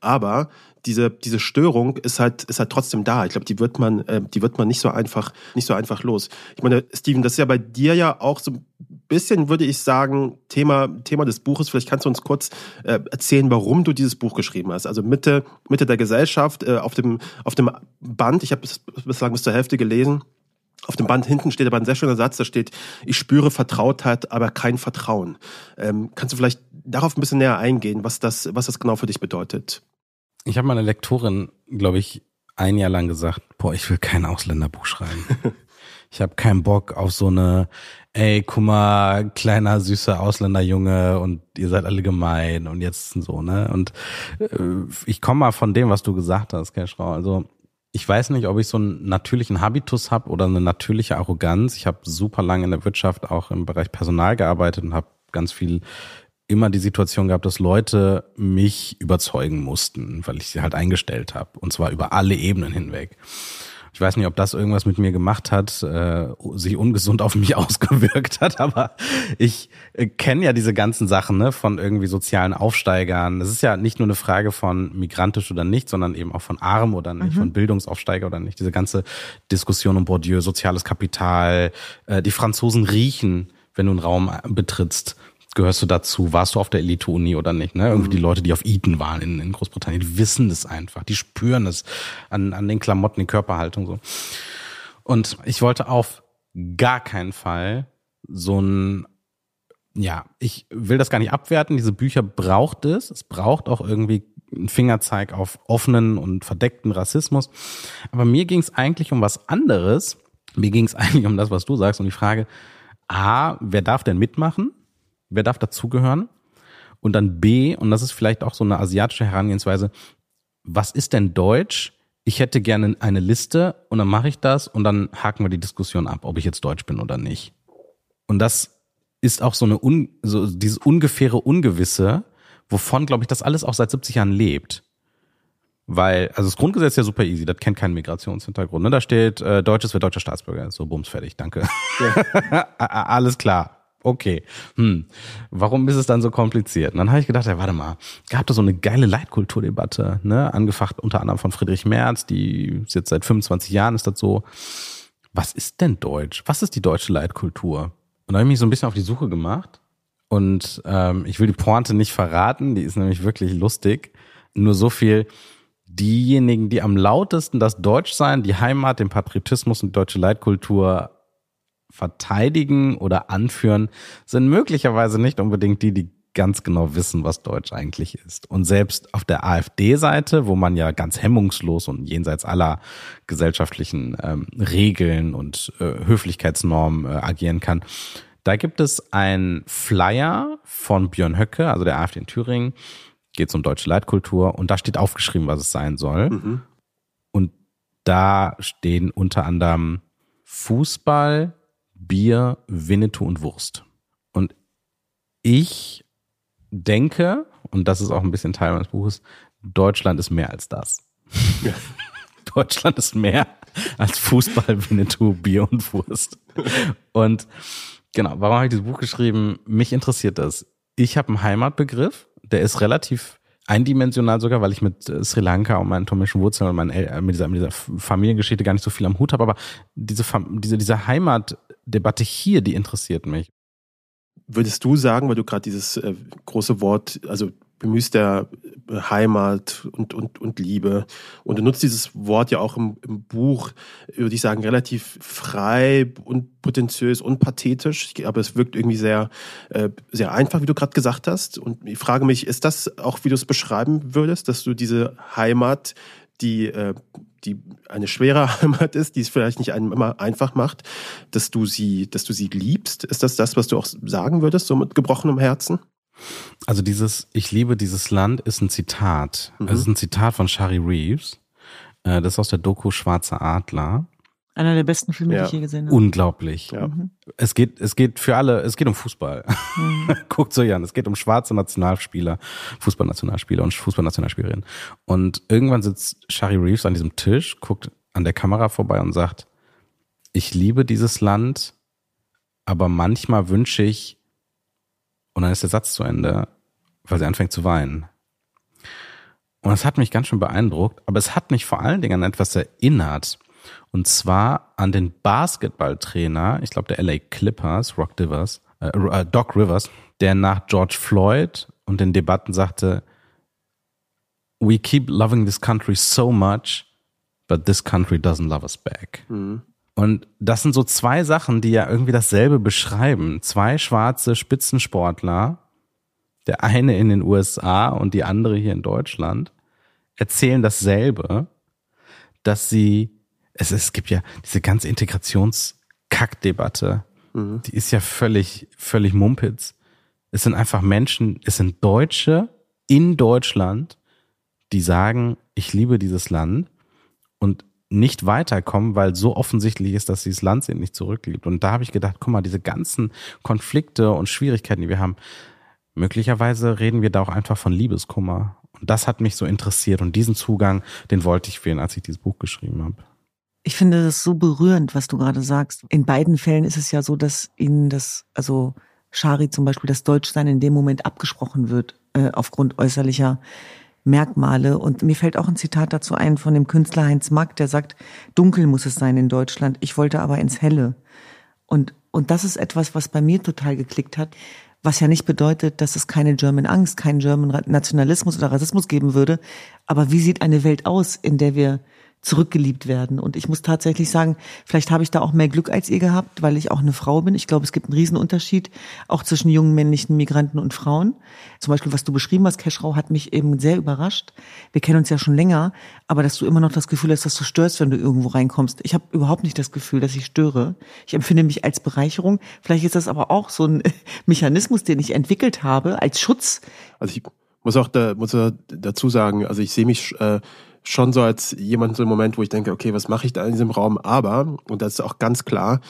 aber diese, diese Störung ist halt, ist halt trotzdem da. Ich glaube, die wird man, äh, die wird man nicht so einfach, nicht so einfach los. Ich meine, Steven, das ist ja bei dir ja auch so ein bisschen, würde ich sagen, Thema, Thema des Buches. Vielleicht kannst du uns kurz äh, erzählen, warum du dieses Buch geschrieben hast. Also Mitte, Mitte der Gesellschaft, äh, auf dem, auf dem Band, ich habe es bislang bis zur Hälfte gelesen. Auf dem Band hinten steht aber ein sehr schöner Satz, da steht, ich spüre Vertrautheit, aber kein Vertrauen. Ähm, kannst du vielleicht darauf ein bisschen näher eingehen, was das, was das genau für dich bedeutet? Ich habe meiner Lektorin, glaube ich, ein Jahr lang gesagt, boah, ich will kein Ausländerbuch schreiben. ich habe keinen Bock auf so eine, ey, guck mal, kleiner, süßer Ausländerjunge und ihr seid alle gemein und jetzt so, ne? Und äh, ich komme mal von dem, was du gesagt hast, Keschrau. Also ich weiß nicht, ob ich so einen natürlichen Habitus habe oder eine natürliche Arroganz. Ich habe super lange in der Wirtschaft auch im Bereich Personal gearbeitet und habe ganz viel immer die Situation gehabt, dass Leute mich überzeugen mussten, weil ich sie halt eingestellt habe. Und zwar über alle Ebenen hinweg. Ich weiß nicht, ob das irgendwas mit mir gemacht hat, äh, sich ungesund auf mich ausgewirkt hat, aber ich äh, kenne ja diese ganzen Sachen ne, von irgendwie sozialen Aufsteigern. Es ist ja nicht nur eine Frage von migrantisch oder nicht, sondern eben auch von arm oder nicht, mhm. von Bildungsaufsteiger oder nicht. Diese ganze Diskussion um Bourdieu, soziales Kapital, äh, die Franzosen riechen, wenn du einen Raum betrittst gehörst du dazu? Warst du auf der Elite-Uni oder nicht? Ne? Irgendwie die mhm. Leute, die auf Eton waren in, in Großbritannien, die wissen das einfach, die spüren es an, an den Klamotten, die Körperhaltung so. Und ich wollte auf gar keinen Fall so ein ja, ich will das gar nicht abwerten. Diese Bücher braucht es. Es braucht auch irgendwie einen Fingerzeig auf offenen und verdeckten Rassismus. Aber mir ging es eigentlich um was anderes. Mir ging es eigentlich um das, was du sagst, um die Frage, A, wer darf denn mitmachen? Wer darf dazugehören? Und dann B, und das ist vielleicht auch so eine asiatische Herangehensweise, was ist denn Deutsch? Ich hätte gerne eine Liste und dann mache ich das und dann haken wir die Diskussion ab, ob ich jetzt Deutsch bin oder nicht. Und das ist auch so eine un, so dieses ungefähre Ungewisse, wovon, glaube ich, das alles auch seit 70 Jahren lebt. Weil, also das Grundgesetz ist ja super easy, das kennt keinen Migrationshintergrund. Ne? Da steht, äh, Deutsches wird deutscher Staatsbürger. So, bums, fertig, danke. Ja. alles klar okay, hm, warum ist es dann so kompliziert? Und dann habe ich gedacht, ja, warte mal, gab da so eine geile Leitkulturdebatte, ne, angefacht unter anderem von Friedrich Merz, die ist jetzt seit 25 Jahren ist das so. Was ist denn Deutsch? Was ist die deutsche Leitkultur? Und da habe ich mich so ein bisschen auf die Suche gemacht. Und ähm, ich will die Pointe nicht verraten, die ist nämlich wirklich lustig. Nur so viel, diejenigen, die am lautesten das Deutschsein, die Heimat, den Patriotismus und die deutsche Leitkultur verteidigen oder anführen, sind möglicherweise nicht unbedingt die, die ganz genau wissen, was Deutsch eigentlich ist. Und selbst auf der AfD-Seite, wo man ja ganz hemmungslos und jenseits aller gesellschaftlichen ähm, Regeln und äh, Höflichkeitsnormen äh, agieren kann, da gibt es ein Flyer von Björn Höcke, also der AfD in Thüringen, geht es um deutsche Leitkultur und da steht aufgeschrieben, was es sein soll. Mhm. Und da stehen unter anderem Fußball, Bier, Winnetou und Wurst. Und ich denke, und das ist auch ein bisschen Teil meines Buches, Deutschland ist mehr als das. Ja. Deutschland ist mehr als Fußball, Winnetou, Bier und Wurst. Und genau, warum habe ich dieses Buch geschrieben? Mich interessiert das. Ich habe einen Heimatbegriff, der ist relativ eindimensional sogar, weil ich mit äh, Sri Lanka und meinen thomischen Wurzeln und meinen El mit, dieser, mit dieser Familiengeschichte gar nicht so viel am Hut habe, aber diese, diese, diese Heimatdebatte hier, die interessiert mich. Würdest du sagen, weil du gerade dieses äh, große Wort, also bemühst der Heimat und, und, und Liebe. Und du nutzt dieses Wort ja auch im, im Buch, würde ich sagen, relativ frei und potenziös und pathetisch. Aber es wirkt irgendwie sehr, äh, sehr einfach, wie du gerade gesagt hast. Und ich frage mich, ist das auch, wie du es beschreiben würdest, dass du diese Heimat, die, äh, die eine schwere Heimat ist, die es vielleicht nicht einem immer einfach macht, dass du sie, dass du sie liebst? Ist das das, was du auch sagen würdest, so mit gebrochenem Herzen? Also dieses Ich liebe dieses Land ist ein Zitat. Mhm. Es ist ein Zitat von Shari Reeves. Äh, das ist aus der Doku Schwarzer Adler. Einer der besten Filme, ja. die ich je gesehen habe. Unglaublich. Ja. Mhm. Es geht, es geht für alle, es geht um Fußball. Mhm. Guckt so an. Es geht um schwarze Nationalspieler, Fußballnationalspieler und Fußballnationalspielerinnen. Und irgendwann sitzt Shari Reeves an diesem Tisch, guckt an der Kamera vorbei und sagt, ich liebe dieses Land, aber manchmal wünsche ich, und dann ist der Satz zu Ende, weil sie anfängt zu weinen. Und das hat mich ganz schön beeindruckt, aber es hat mich vor allen Dingen an etwas erinnert. Und zwar an den Basketballtrainer, ich glaube der LA Clippers, Rock Rivers, äh, äh, Doc Rivers, der nach George Floyd und den Debatten sagte, We keep loving this country so much, but this country doesn't love us back. Mhm. Und das sind so zwei Sachen, die ja irgendwie dasselbe beschreiben. Zwei schwarze Spitzensportler, der eine in den USA und die andere hier in Deutschland, erzählen dasselbe, dass sie, es, es gibt ja diese ganze Integrationskackdebatte, mhm. die ist ja völlig, völlig Mumpitz. Es sind einfach Menschen, es sind Deutsche in Deutschland, die sagen, ich liebe dieses Land und nicht weiterkommen, weil so offensichtlich ist, dass dieses Land sie nicht zurückliebt. Und da habe ich gedacht, guck mal, diese ganzen Konflikte und Schwierigkeiten, die wir haben, möglicherweise reden wir da auch einfach von Liebeskummer. Und das hat mich so interessiert und diesen Zugang, den wollte ich wählen, als ich dieses Buch geschrieben habe. Ich finde das so berührend, was du gerade sagst. In beiden Fällen ist es ja so, dass ihnen das, also Shari zum Beispiel, das Deutschsein in dem Moment abgesprochen wird, äh, aufgrund äußerlicher Merkmale. Und mir fällt auch ein Zitat dazu ein von dem Künstler Heinz Mack, der sagt, dunkel muss es sein in Deutschland, ich wollte aber ins Helle. Und, und das ist etwas, was bei mir total geklickt hat, was ja nicht bedeutet, dass es keine German Angst, keinen German Nationalismus oder Rassismus geben würde. Aber wie sieht eine Welt aus, in der wir zurückgeliebt werden. Und ich muss tatsächlich sagen, vielleicht habe ich da auch mehr Glück als ihr gehabt, weil ich auch eine Frau bin. Ich glaube, es gibt einen Riesenunterschied auch zwischen jungen männlichen Migranten und Frauen. Zum Beispiel, was du beschrieben hast, Keschrau, hat mich eben sehr überrascht. Wir kennen uns ja schon länger, aber dass du immer noch das Gefühl hast, dass du störst, wenn du irgendwo reinkommst. Ich habe überhaupt nicht das Gefühl, dass ich störe. Ich empfinde mich als Bereicherung. Vielleicht ist das aber auch so ein Mechanismus, den ich entwickelt habe als Schutz. Also ich muss auch da, muss dazu sagen, also ich sehe mich äh, schon so als jemand so im Moment, wo ich denke, okay, was mache ich da in diesem Raum? Aber, und das ist auch ganz klar,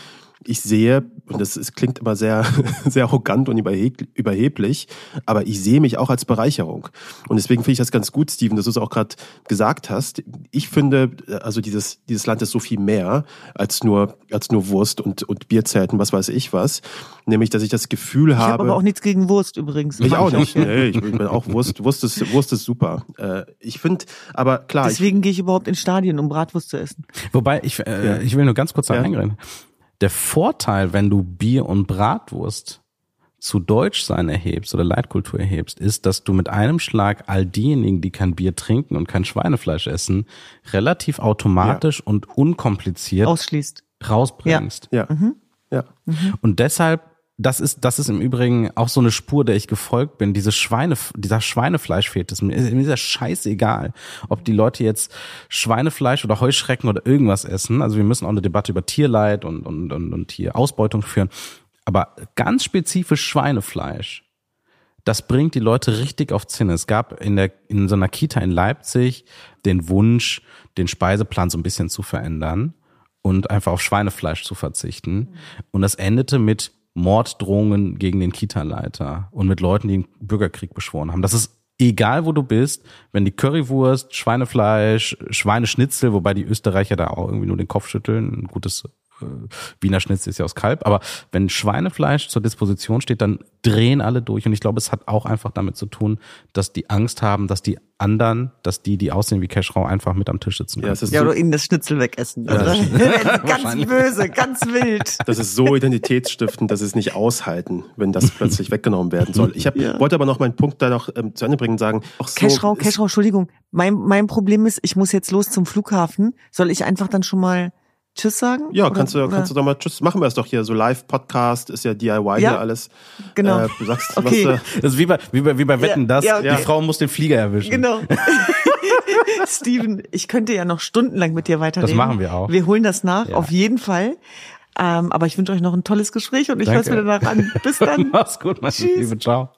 ich sehe, und das ist, klingt immer sehr, sehr arrogant und überheblich, aber ich sehe mich auch als Bereicherung. Und deswegen finde ich das ganz gut, Steven, dass du es auch gerade gesagt hast. Ich finde, also dieses, dieses Land ist so viel mehr als nur, als nur Wurst und, und Bierzelten, was weiß ich was. Nämlich, dass ich das Gefühl ich habe. Ich habe aber auch nichts gegen Wurst übrigens. Ich auch nicht. Nee, ich bin auch Wurst. Wurst ist, Wurst ist super. Äh, ich finde, aber klar. Deswegen ich, gehe ich überhaupt in Stadien, um Bratwurst zu essen. Wobei, ich, äh, ja. ich will nur ganz kurz da ja. eingreifen. Der Vorteil, wenn du Bier und Bratwurst zu Deutschsein erhebst oder Leitkultur erhebst, ist, dass du mit einem Schlag all diejenigen, die kein Bier trinken und kein Schweinefleisch essen, relativ automatisch ja. und unkompliziert ausschließt, rausbringst. Ja. ja. Mhm. ja. Mhm. Und deshalb das ist, das ist im Übrigen auch so eine Spur, der ich gefolgt bin. Diese Schweine, dieser Schweinefleisch fehlt es mir. Mir ist ja scheißegal, ob die Leute jetzt Schweinefleisch oder Heuschrecken oder irgendwas essen. Also wir müssen auch eine Debatte über Tierleid und, und, und, und Tierausbeutung führen. Aber ganz spezifisch Schweinefleisch, das bringt die Leute richtig auf Zinne. Es gab in der, in so einer Kita in Leipzig den Wunsch, den Speiseplan so ein bisschen zu verändern und einfach auf Schweinefleisch zu verzichten. Und das endete mit Morddrohungen gegen den Kita-Leiter und mit Leuten, die den Bürgerkrieg beschworen haben. Das ist egal wo du bist, wenn die Currywurst, Schweinefleisch, Schweineschnitzel, wobei die Österreicher da auch irgendwie nur den Kopf schütteln, ein gutes Wiener Schnitzel ist ja aus Kalb, aber wenn Schweinefleisch zur Disposition steht, dann drehen alle durch und ich glaube, es hat auch einfach damit zu tun, dass die Angst haben, dass die anderen, dass die, die aussehen wie Cashrow, einfach mit am Tisch sitzen können. Ja, es ist ja so, oder ihnen das Schnitzel wegessen. Also, ganz böse, ganz wild. Das ist so identitätsstiftend, dass sie es nicht aushalten, wenn das plötzlich weggenommen werden soll. Ich hab, ja. wollte aber noch meinen Punkt da noch ähm, zu Ende bringen und sagen, auch so Cashrow, Cashrow, Entschuldigung, mein, mein Problem ist, ich muss jetzt los zum Flughafen. Soll ich einfach dann schon mal Tschüss sagen? Ja, oder, kannst du, oder? kannst du doch mal Tschüss. Machen wir es doch hier. So Live-Podcast ist ja DIY ja, hier alles. Genau. Äh, du sagst, okay. was, äh, das ist wie bei, wie bei, wie bei Wetten, das. Ja, okay. Die Frau muss den Flieger erwischen. Genau. Steven, ich könnte ja noch stundenlang mit dir weiterreden. Das machen wir auch. Wir holen das nach, ja. auf jeden Fall. Ähm, aber ich wünsche euch noch ein tolles Gespräch und ich höre es mir danach an. Bis dann. Mach's gut, mein Liebe. Ciao.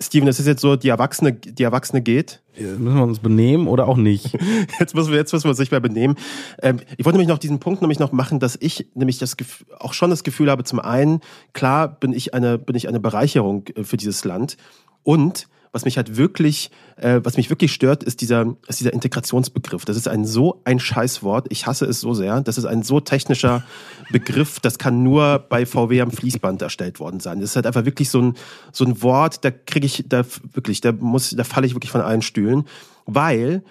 Steven, das ist jetzt so, die Erwachsene, die Erwachsene geht. Jetzt müssen wir uns benehmen oder auch nicht? Jetzt müssen wir, jetzt müssen wir uns nicht mehr benehmen. Ähm, ich wollte nämlich noch diesen Punkt nämlich noch machen, dass ich nämlich das auch schon das Gefühl habe, zum einen, klar bin ich eine, bin ich eine Bereicherung äh, für dieses Land und was mich halt wirklich, äh, was mich wirklich stört, ist dieser, ist dieser Integrationsbegriff. Das ist ein so ein Scheißwort. Ich hasse es so sehr. Das ist ein so technischer Begriff. Das kann nur bei VW am Fließband erstellt worden sein. Das ist halt einfach wirklich so ein, so ein Wort, da kriege ich, da wirklich, da muss, da falle ich wirklich von allen Stühlen, weil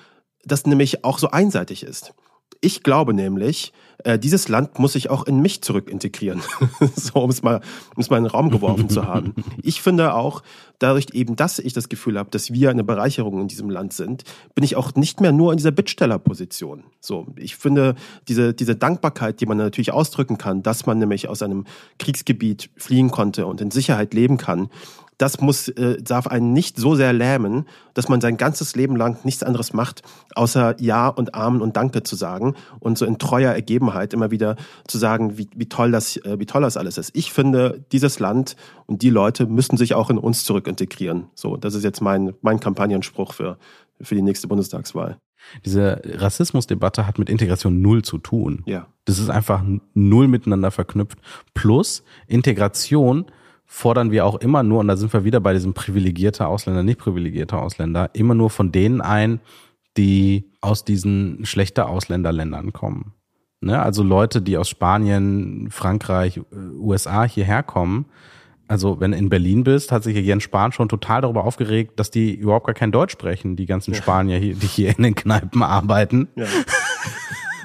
das nämlich auch so einseitig ist. Ich glaube nämlich, äh, dieses Land muss sich auch in mich zurück integrieren, so um es mal, um es mal in den Raum geworfen zu haben. Ich finde auch, dadurch eben, dass ich das Gefühl habe, dass wir eine Bereicherung in diesem Land sind, bin ich auch nicht mehr nur in dieser Bittstellerposition. So, ich finde diese diese Dankbarkeit, die man natürlich ausdrücken kann, dass man nämlich aus einem Kriegsgebiet fliehen konnte und in Sicherheit leben kann, das muss, äh, darf einen nicht so sehr lähmen, dass man sein ganzes Leben lang nichts anderes macht, außer Ja und Amen und Danke zu sagen und so in treuer Ergebenheit immer wieder zu sagen, wie, wie toll das, äh, wie toll das alles ist. Ich finde, dieses Land und die Leute müssen sich auch in uns zurückintegrieren. So, das ist jetzt mein, mein Kampagnenspruch für, für die nächste Bundestagswahl. Diese Rassismusdebatte hat mit Integration null zu tun. Ja. Das ist einfach null miteinander verknüpft. Plus Integration fordern wir auch immer nur, und da sind wir wieder bei diesem privilegierter Ausländer, nicht privilegierter Ausländer, immer nur von denen ein, die aus diesen schlechter Ausländerländern kommen. Ne? Also Leute, die aus Spanien, Frankreich, USA hierher kommen. Also wenn du in Berlin bist, hat sich Jens Spahn schon total darüber aufgeregt, dass die überhaupt gar kein Deutsch sprechen, die ganzen Spanier, die hier in den Kneipen arbeiten. Ja.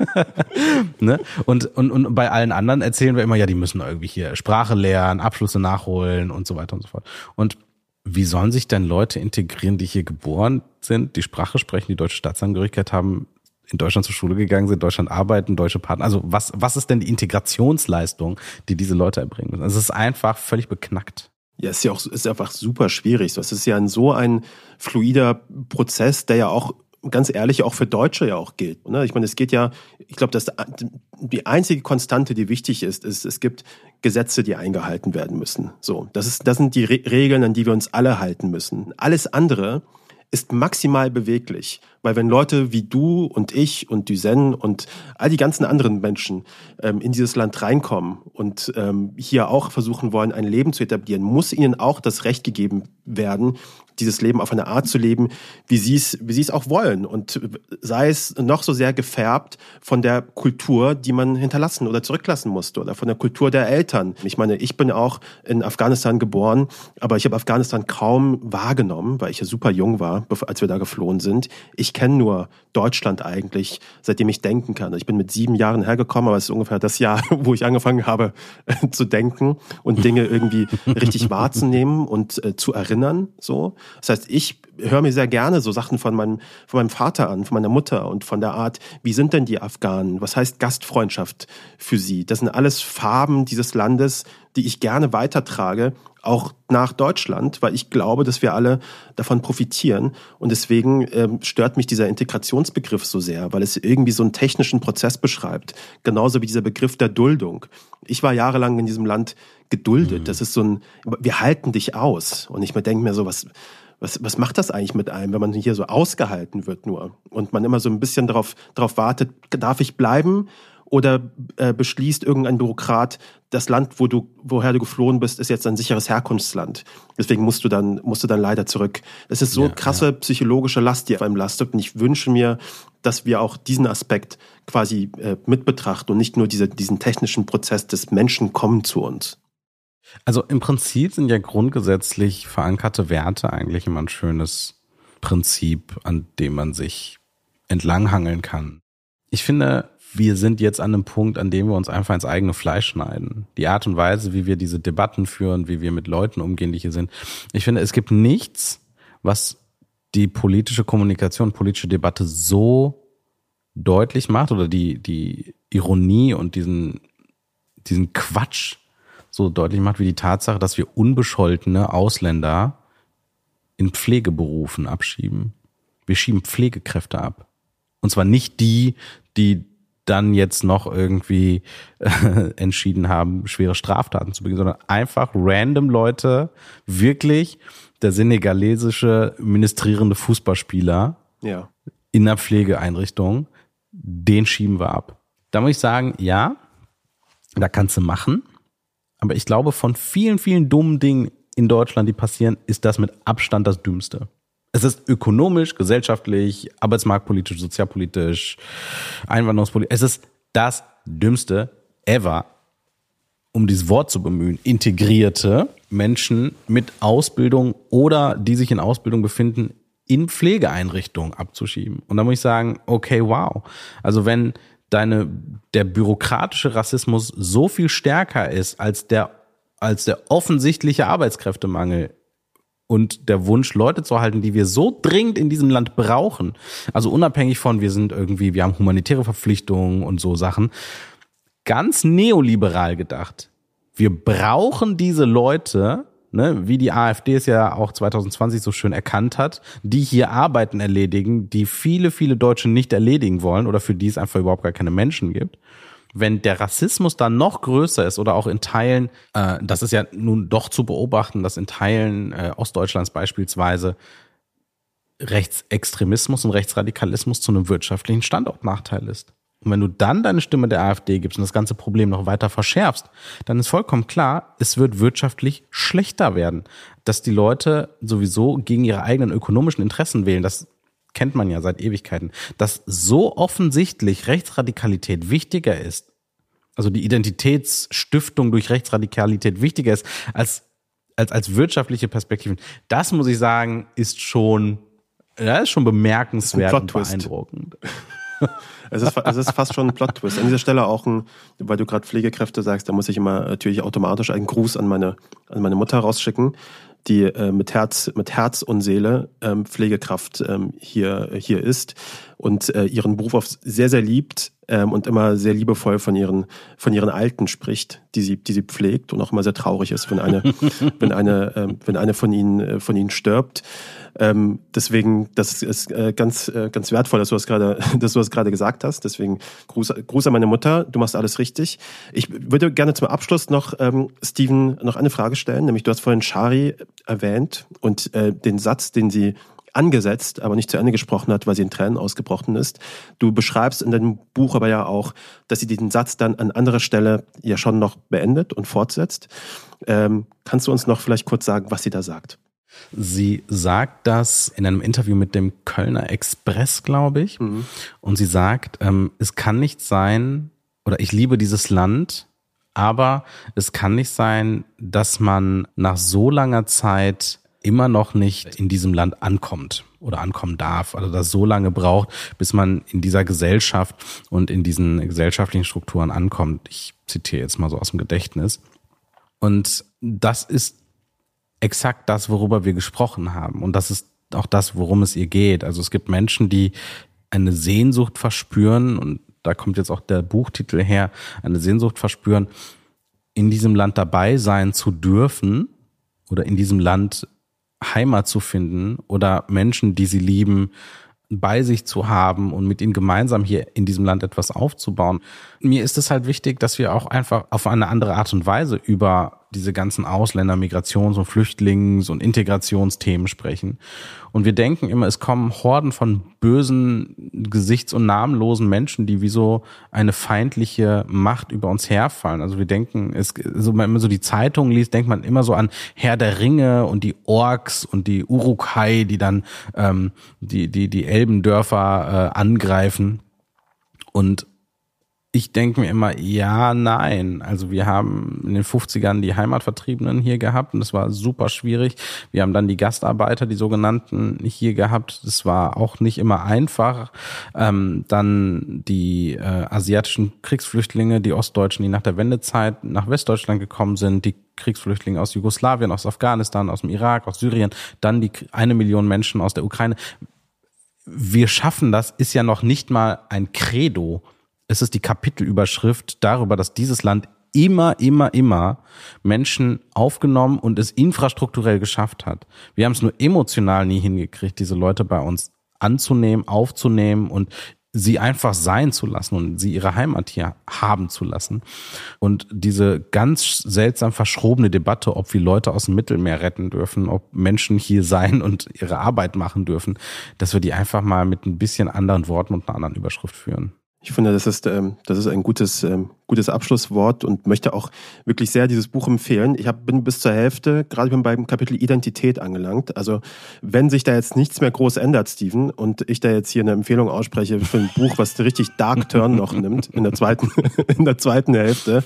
ne? und, und, und bei allen anderen erzählen wir immer, ja, die müssen irgendwie hier Sprache lernen, Abschlüsse nachholen und so weiter und so fort. Und wie sollen sich denn Leute integrieren, die hier geboren sind, die Sprache sprechen, die deutsche Staatsangehörigkeit haben, in Deutschland zur Schule gegangen sind, Deutschland arbeiten, deutsche Partner. Also was, was ist denn die Integrationsleistung, die diese Leute erbringen müssen? Also es ist einfach völlig beknackt. Ja, ist ja auch ist einfach super schwierig. Das ist ja ein, so ein fluider Prozess, der ja auch ganz ehrlich auch für Deutsche ja auch gilt. Ne? Ich meine, es geht ja, ich glaube, dass die einzige Konstante, die wichtig ist, ist, es gibt Gesetze, die eingehalten werden müssen. So, das ist, das sind die Re Regeln, an die wir uns alle halten müssen. Alles andere ist maximal beweglich. Weil wenn Leute wie du und ich und Duzen und all die ganzen anderen Menschen ähm, in dieses Land reinkommen und ähm, hier auch versuchen wollen, ein Leben zu etablieren, muss ihnen auch das Recht gegeben werden, dieses Leben auf eine Art zu leben, wie sie es, wie sie es auch wollen. Und sei es noch so sehr gefärbt von der Kultur, die man hinterlassen oder zurücklassen musste oder von der Kultur der Eltern. Ich meine, ich bin auch in Afghanistan geboren, aber ich habe Afghanistan kaum wahrgenommen, weil ich ja super jung war, als wir da geflohen sind. Ich kenne nur Deutschland eigentlich, seitdem ich denken kann. Ich bin mit sieben Jahren hergekommen, aber es ist ungefähr das Jahr, wo ich angefangen habe zu denken und Dinge irgendwie richtig wahrzunehmen und äh, zu erinnern. So. Das heißt, ich höre mir sehr gerne so Sachen von meinem, von meinem Vater an, von meiner Mutter und von der Art, wie sind denn die Afghanen? Was heißt Gastfreundschaft für sie? Das sind alles Farben dieses Landes, die ich gerne weitertrage, auch nach Deutschland, weil ich glaube, dass wir alle davon profitieren. Und deswegen ähm, stört mich dieser Integrationsbegriff so sehr, weil es irgendwie so einen technischen Prozess beschreibt. Genauso wie dieser Begriff der Duldung. Ich war jahrelang in diesem Land geduldet. Mhm. Das ist so ein, wir halten dich aus. Und ich mir denke mir so, was, was, was macht das eigentlich mit einem, wenn man hier so ausgehalten wird nur und man immer so ein bisschen darauf, darauf wartet, darf ich bleiben oder äh, beschließt irgendein Bürokrat, das Land, wo du, woher du geflohen bist, ist jetzt ein sicheres Herkunftsland. Deswegen musst du dann, musst du dann leider zurück. Es ist so ja, krasse ja. psychologische Last, die auf einem lastet. Und ich wünsche mir, dass wir auch diesen Aspekt quasi äh, mit betrachten und nicht nur diese, diesen technischen Prozess des Menschen kommen zu uns. Also im Prinzip sind ja grundgesetzlich verankerte Werte eigentlich immer ein schönes Prinzip, an dem man sich entlanghangeln kann. Ich finde, wir sind jetzt an einem Punkt, an dem wir uns einfach ins eigene Fleisch schneiden. Die Art und Weise, wie wir diese Debatten führen, wie wir mit Leuten umgehen, die hier sind. Ich finde, es gibt nichts, was die politische Kommunikation, politische Debatte so deutlich macht oder die, die Ironie und diesen, diesen Quatsch so deutlich macht, wie die Tatsache, dass wir unbescholtene Ausländer in Pflegeberufen abschieben. Wir schieben Pflegekräfte ab. Und zwar nicht die, die dann jetzt noch irgendwie äh, entschieden haben, schwere Straftaten zu begehen, sondern einfach random Leute, wirklich der senegalesische ministrierende Fußballspieler ja. in der Pflegeeinrichtung, den schieben wir ab. Da muss ich sagen, ja, da kannst du machen. Aber ich glaube, von vielen, vielen dummen Dingen in Deutschland, die passieren, ist das mit Abstand das Dümmste. Es ist ökonomisch, gesellschaftlich, arbeitsmarktpolitisch, sozialpolitisch, einwanderungspolitisch. Es ist das Dümmste ever, um dieses Wort zu bemühen, integrierte Menschen mit Ausbildung oder die sich in Ausbildung befinden, in Pflegeeinrichtungen abzuschieben. Und da muss ich sagen, okay, wow. Also wenn deine, der bürokratische Rassismus so viel stärker ist als der, als der offensichtliche Arbeitskräftemangel und der Wunsch, Leute zu halten, die wir so dringend in diesem Land brauchen. Also unabhängig von, wir sind irgendwie, wir haben humanitäre Verpflichtungen und so Sachen. Ganz neoliberal gedacht. Wir brauchen diese Leute, ne, wie die AfD es ja auch 2020 so schön erkannt hat, die hier Arbeiten erledigen, die viele, viele Deutsche nicht erledigen wollen oder für die es einfach überhaupt gar keine Menschen gibt wenn der Rassismus dann noch größer ist oder auch in Teilen, äh, das ist ja nun doch zu beobachten, dass in Teilen äh, Ostdeutschlands beispielsweise Rechtsextremismus und Rechtsradikalismus zu einem wirtschaftlichen Standortnachteil ist. Und wenn du dann deine Stimme der AfD gibst und das ganze Problem noch weiter verschärfst, dann ist vollkommen klar, es wird wirtschaftlich schlechter werden. Dass die Leute sowieso gegen ihre eigenen ökonomischen Interessen wählen, das kennt man ja seit Ewigkeiten, dass so offensichtlich Rechtsradikalität wichtiger ist, also die Identitätsstiftung durch Rechtsradikalität wichtiger ist als, als, als wirtschaftliche Perspektiven. Das muss ich sagen, ist schon, ja, ist schon bemerkenswert und beeindruckend. es, ist, es ist fast schon ein Plot-Twist. An dieser Stelle auch ein, weil du gerade Pflegekräfte sagst, da muss ich immer natürlich automatisch einen Gruß an meine, an meine Mutter rausschicken die äh, mit Herz mit Herz und Seele ähm, Pflegekraft ähm, hier hier ist und äh, ihren Beruf auf sehr sehr liebt ähm, und immer sehr liebevoll von ihren von ihren Alten spricht, die sie die sie pflegt und auch immer sehr traurig ist, wenn eine wenn eine ähm, wenn eine von ihnen äh, von ihnen stirbt. Ähm, deswegen, das ist äh, ganz, äh, ganz wertvoll, dass du das gerade, dass du das gerade gesagt hast. Deswegen Gruß, Gruß an meine Mutter. Du machst alles richtig. Ich würde gerne zum Abschluss noch, ähm, Steven, noch eine Frage stellen. Nämlich, du hast vorhin Shari erwähnt und äh, den Satz, den sie angesetzt, aber nicht zu Ende gesprochen hat, weil sie in Tränen ausgebrochen ist. Du beschreibst in deinem Buch aber ja auch, dass sie diesen Satz dann an anderer Stelle ja schon noch beendet und fortsetzt. Ähm, kannst du uns noch vielleicht kurz sagen, was sie da sagt? Sie sagt das in einem Interview mit dem Kölner Express, glaube ich. Mhm. Und sie sagt, ähm, es kann nicht sein, oder ich liebe dieses Land, aber es kann nicht sein, dass man nach so langer Zeit immer noch nicht in diesem Land ankommt oder ankommen darf. Also das so lange braucht, bis man in dieser Gesellschaft und in diesen gesellschaftlichen Strukturen ankommt. Ich zitiere jetzt mal so aus dem Gedächtnis. Und das ist exakt das, worüber wir gesprochen haben. Und das ist auch das, worum es ihr geht. Also es gibt Menschen, die eine Sehnsucht verspüren, und da kommt jetzt auch der Buchtitel her, eine Sehnsucht verspüren, in diesem Land dabei sein zu dürfen oder in diesem Land Heimat zu finden oder Menschen, die sie lieben, bei sich zu haben und mit ihnen gemeinsam hier in diesem Land etwas aufzubauen. Mir ist es halt wichtig, dass wir auch einfach auf eine andere Art und Weise über diese ganzen Ausländer, Migrations- und Flüchtlings- und Integrationsthemen sprechen. Und wir denken immer, es kommen Horden von bösen, gesichts- und namenlosen Menschen, die wie so eine feindliche Macht über uns herfallen. Also wir denken, es, so, wenn man so die Zeitungen liest, denkt man immer so an Herr der Ringe und die Orks und die Urukai, die dann ähm, die, die, die Elbendörfer äh, angreifen. Und ich denke mir immer, ja, nein. Also wir haben in den 50ern die Heimatvertriebenen hier gehabt und das war super schwierig. Wir haben dann die Gastarbeiter, die sogenannten, hier gehabt. Das war auch nicht immer einfach. Ähm, dann die äh, asiatischen Kriegsflüchtlinge, die Ostdeutschen, die nach der Wendezeit nach Westdeutschland gekommen sind, die Kriegsflüchtlinge aus Jugoslawien, aus Afghanistan, aus dem Irak, aus Syrien, dann die eine Million Menschen aus der Ukraine. Wir schaffen das, ist ja noch nicht mal ein Credo es ist die Kapitelüberschrift darüber, dass dieses Land immer, immer, immer Menschen aufgenommen und es infrastrukturell geschafft hat. Wir haben es nur emotional nie hingekriegt, diese Leute bei uns anzunehmen, aufzunehmen und sie einfach sein zu lassen und sie ihre Heimat hier haben zu lassen. Und diese ganz seltsam verschrobene Debatte, ob wir Leute aus dem Mittelmeer retten dürfen, ob Menschen hier sein und ihre Arbeit machen dürfen, dass wir die einfach mal mit ein bisschen anderen Worten und einer anderen Überschrift führen. Ich finde, das ist, ähm, das ist ein gutes, ähm, gutes Abschlusswort und möchte auch wirklich sehr dieses Buch empfehlen. Ich hab, bin bis zur Hälfte, gerade bin beim Kapitel Identität angelangt. Also wenn sich da jetzt nichts mehr groß ändert, Steven, und ich da jetzt hier eine Empfehlung ausspreche für ein Buch, was richtig Dark Turn noch nimmt in der zweiten, in der zweiten Hälfte,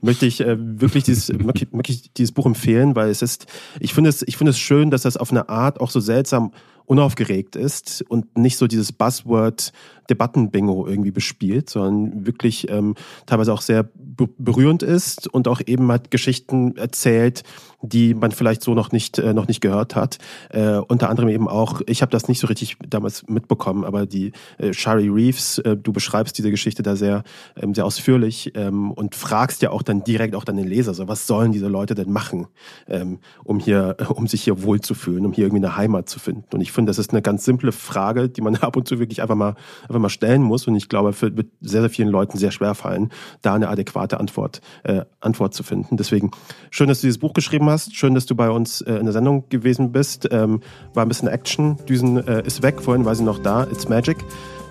möchte ich äh, wirklich dieses, wirklich dieses Buch empfehlen, weil es ist, ich finde es, ich finde es schön, dass das auf eine Art auch so seltsam unaufgeregt ist und nicht so dieses Buzzword Debattenbingo irgendwie bespielt, sondern wirklich ähm, teilweise auch sehr berührend ist und auch eben halt Geschichten erzählt, die man vielleicht so noch nicht äh, noch nicht gehört hat. Äh, unter anderem eben auch, ich habe das nicht so richtig damals mitbekommen, aber die äh, Shari Reeves, äh, du beschreibst diese Geschichte da sehr ähm, sehr ausführlich ähm, und fragst ja auch dann direkt auch deine Leser, so was sollen diese Leute denn machen, ähm, um hier um sich hier wohlzufühlen, um hier irgendwie eine Heimat zu finden. Und ich finde, das ist eine ganz simple Frage, die man ab und zu wirklich einfach mal mal stellen muss. Und ich glaube, es wird sehr sehr vielen Leuten sehr schwer fallen, da eine adäquate Antwort äh, Antwort zu finden. Deswegen schön, dass du dieses Buch geschrieben hast. Schön, dass du bei uns äh, in der Sendung gewesen bist. Ähm, war ein bisschen Action. Düsen äh, ist weg, vorhin war sie noch da. It's Magic.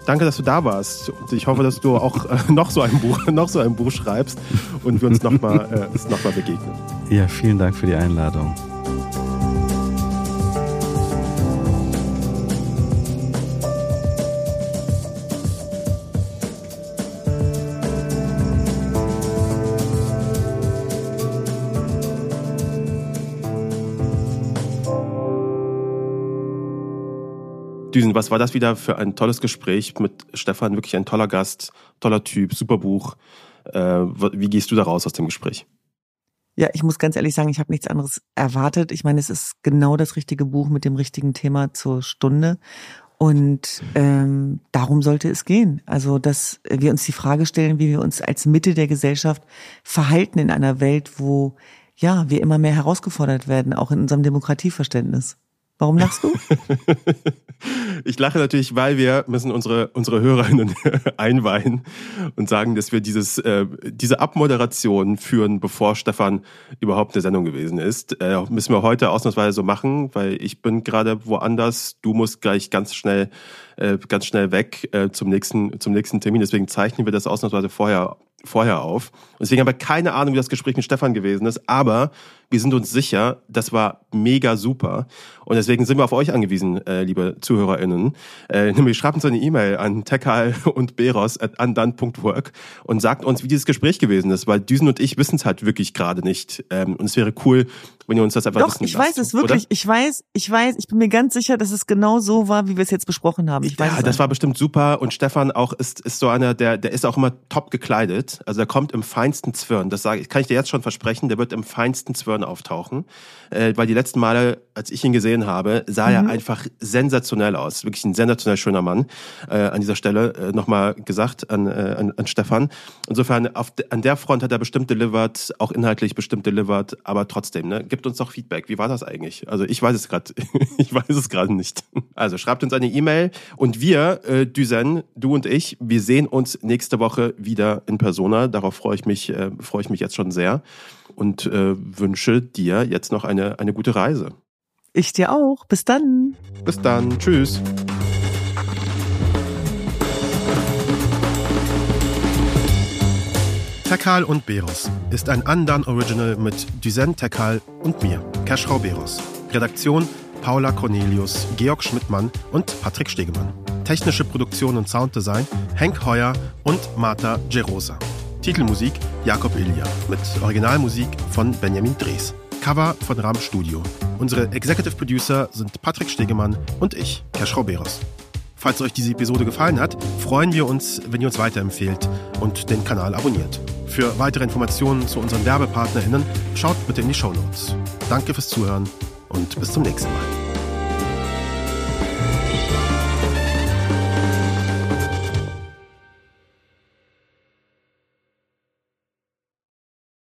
Danke, dass du da warst. Und ich hoffe, dass du auch äh, noch so ein Buch, noch so ein Buch schreibst und wir uns nochmal äh, noch begegnen. Ja, vielen Dank für die Einladung. Düsen, was war das wieder für ein tolles Gespräch mit Stefan? Wirklich ein toller Gast, toller Typ, super Buch. Äh, wie gehst du da raus aus dem Gespräch? Ja, ich muss ganz ehrlich sagen, ich habe nichts anderes erwartet. Ich meine, es ist genau das richtige Buch mit dem richtigen Thema zur Stunde. Und ähm, darum sollte es gehen. Also, dass wir uns die Frage stellen, wie wir uns als Mitte der Gesellschaft verhalten in einer Welt, wo ja wir immer mehr herausgefordert werden, auch in unserem Demokratieverständnis. Warum lachst du? ich lache natürlich, weil wir müssen unsere, unsere Hörerinnen einweihen und sagen, dass wir dieses, äh, diese Abmoderation führen, bevor Stefan überhaupt eine Sendung gewesen ist. Äh, müssen wir heute ausnahmsweise so machen, weil ich bin gerade woanders. Du musst gleich ganz schnell, äh, ganz schnell weg äh, zum nächsten, zum nächsten Termin. Deswegen zeichnen wir das ausnahmsweise vorher vorher auf. Deswegen haben wir keine Ahnung, wie das Gespräch mit Stefan gewesen ist, aber wir sind uns sicher, das war mega super. Und deswegen sind wir auf euch angewiesen, äh, liebe ZuhörerInnen. Äh, nämlich schreibt uns eine E-Mail an tekal und beros at undone.work und sagt uns, wie dieses Gespräch gewesen ist, weil Düsen und ich wissen es halt wirklich gerade nicht. Ähm, und es wäre cool, wenn ihr uns das einfach Doch, ich lasst, weiß es wirklich. Oder? Ich weiß, ich weiß, ich bin mir ganz sicher, dass es genau so war, wie wir es jetzt besprochen haben. Ich weiß ja, das war bestimmt super. Und Stefan auch ist, ist so einer, der, der ist auch immer top gekleidet. Also der kommt im feinsten Zwirn. Das sage ich, kann ich dir jetzt schon versprechen. Der wird im feinsten Zwirn auftauchen. Äh, weil die letzten Male, als ich ihn gesehen habe, sah mhm. er einfach sensationell aus. Wirklich ein sensationell schöner Mann. Äh, an dieser Stelle äh, nochmal gesagt an, äh, an, an Stefan. Insofern, auf, an der Front hat er bestimmt delivered, auch inhaltlich bestimmt delivered, aber trotzdem, ne? Gibt uns doch Feedback. Wie war das eigentlich? Also ich weiß es gerade, ich weiß es gerade nicht. Also schreibt uns eine E-Mail und wir, äh, Düsen, du und ich, wir sehen uns nächste Woche wieder in Persona. Darauf freue ich mich, äh, freue ich mich jetzt schon sehr. Und äh, wünsche dir jetzt noch eine, eine gute Reise. Ich dir auch. Bis dann. Bis dann. Tschüss. Tekal und Beros ist ein Andan Original mit Duzen Tekal und mir, Keschrau Beros. Redaktion Paula Cornelius, Georg Schmidtmann und Patrick Stegemann. Technische Produktion und Sounddesign Henk Heuer und Marta Gerosa. Titelmusik Jakob Ilja mit Originalmusik von Benjamin Drees. Cover von Ram Studio. Unsere Executive Producer sind Patrick Stegemann und ich, Keschrau Beros. Falls euch diese Episode gefallen hat, freuen wir uns, wenn ihr uns weiterempfehlt und den Kanal abonniert. Für weitere Informationen zu unseren WerbepartnerInnen schaut bitte in die Show Notes. Danke fürs Zuhören und bis zum nächsten Mal.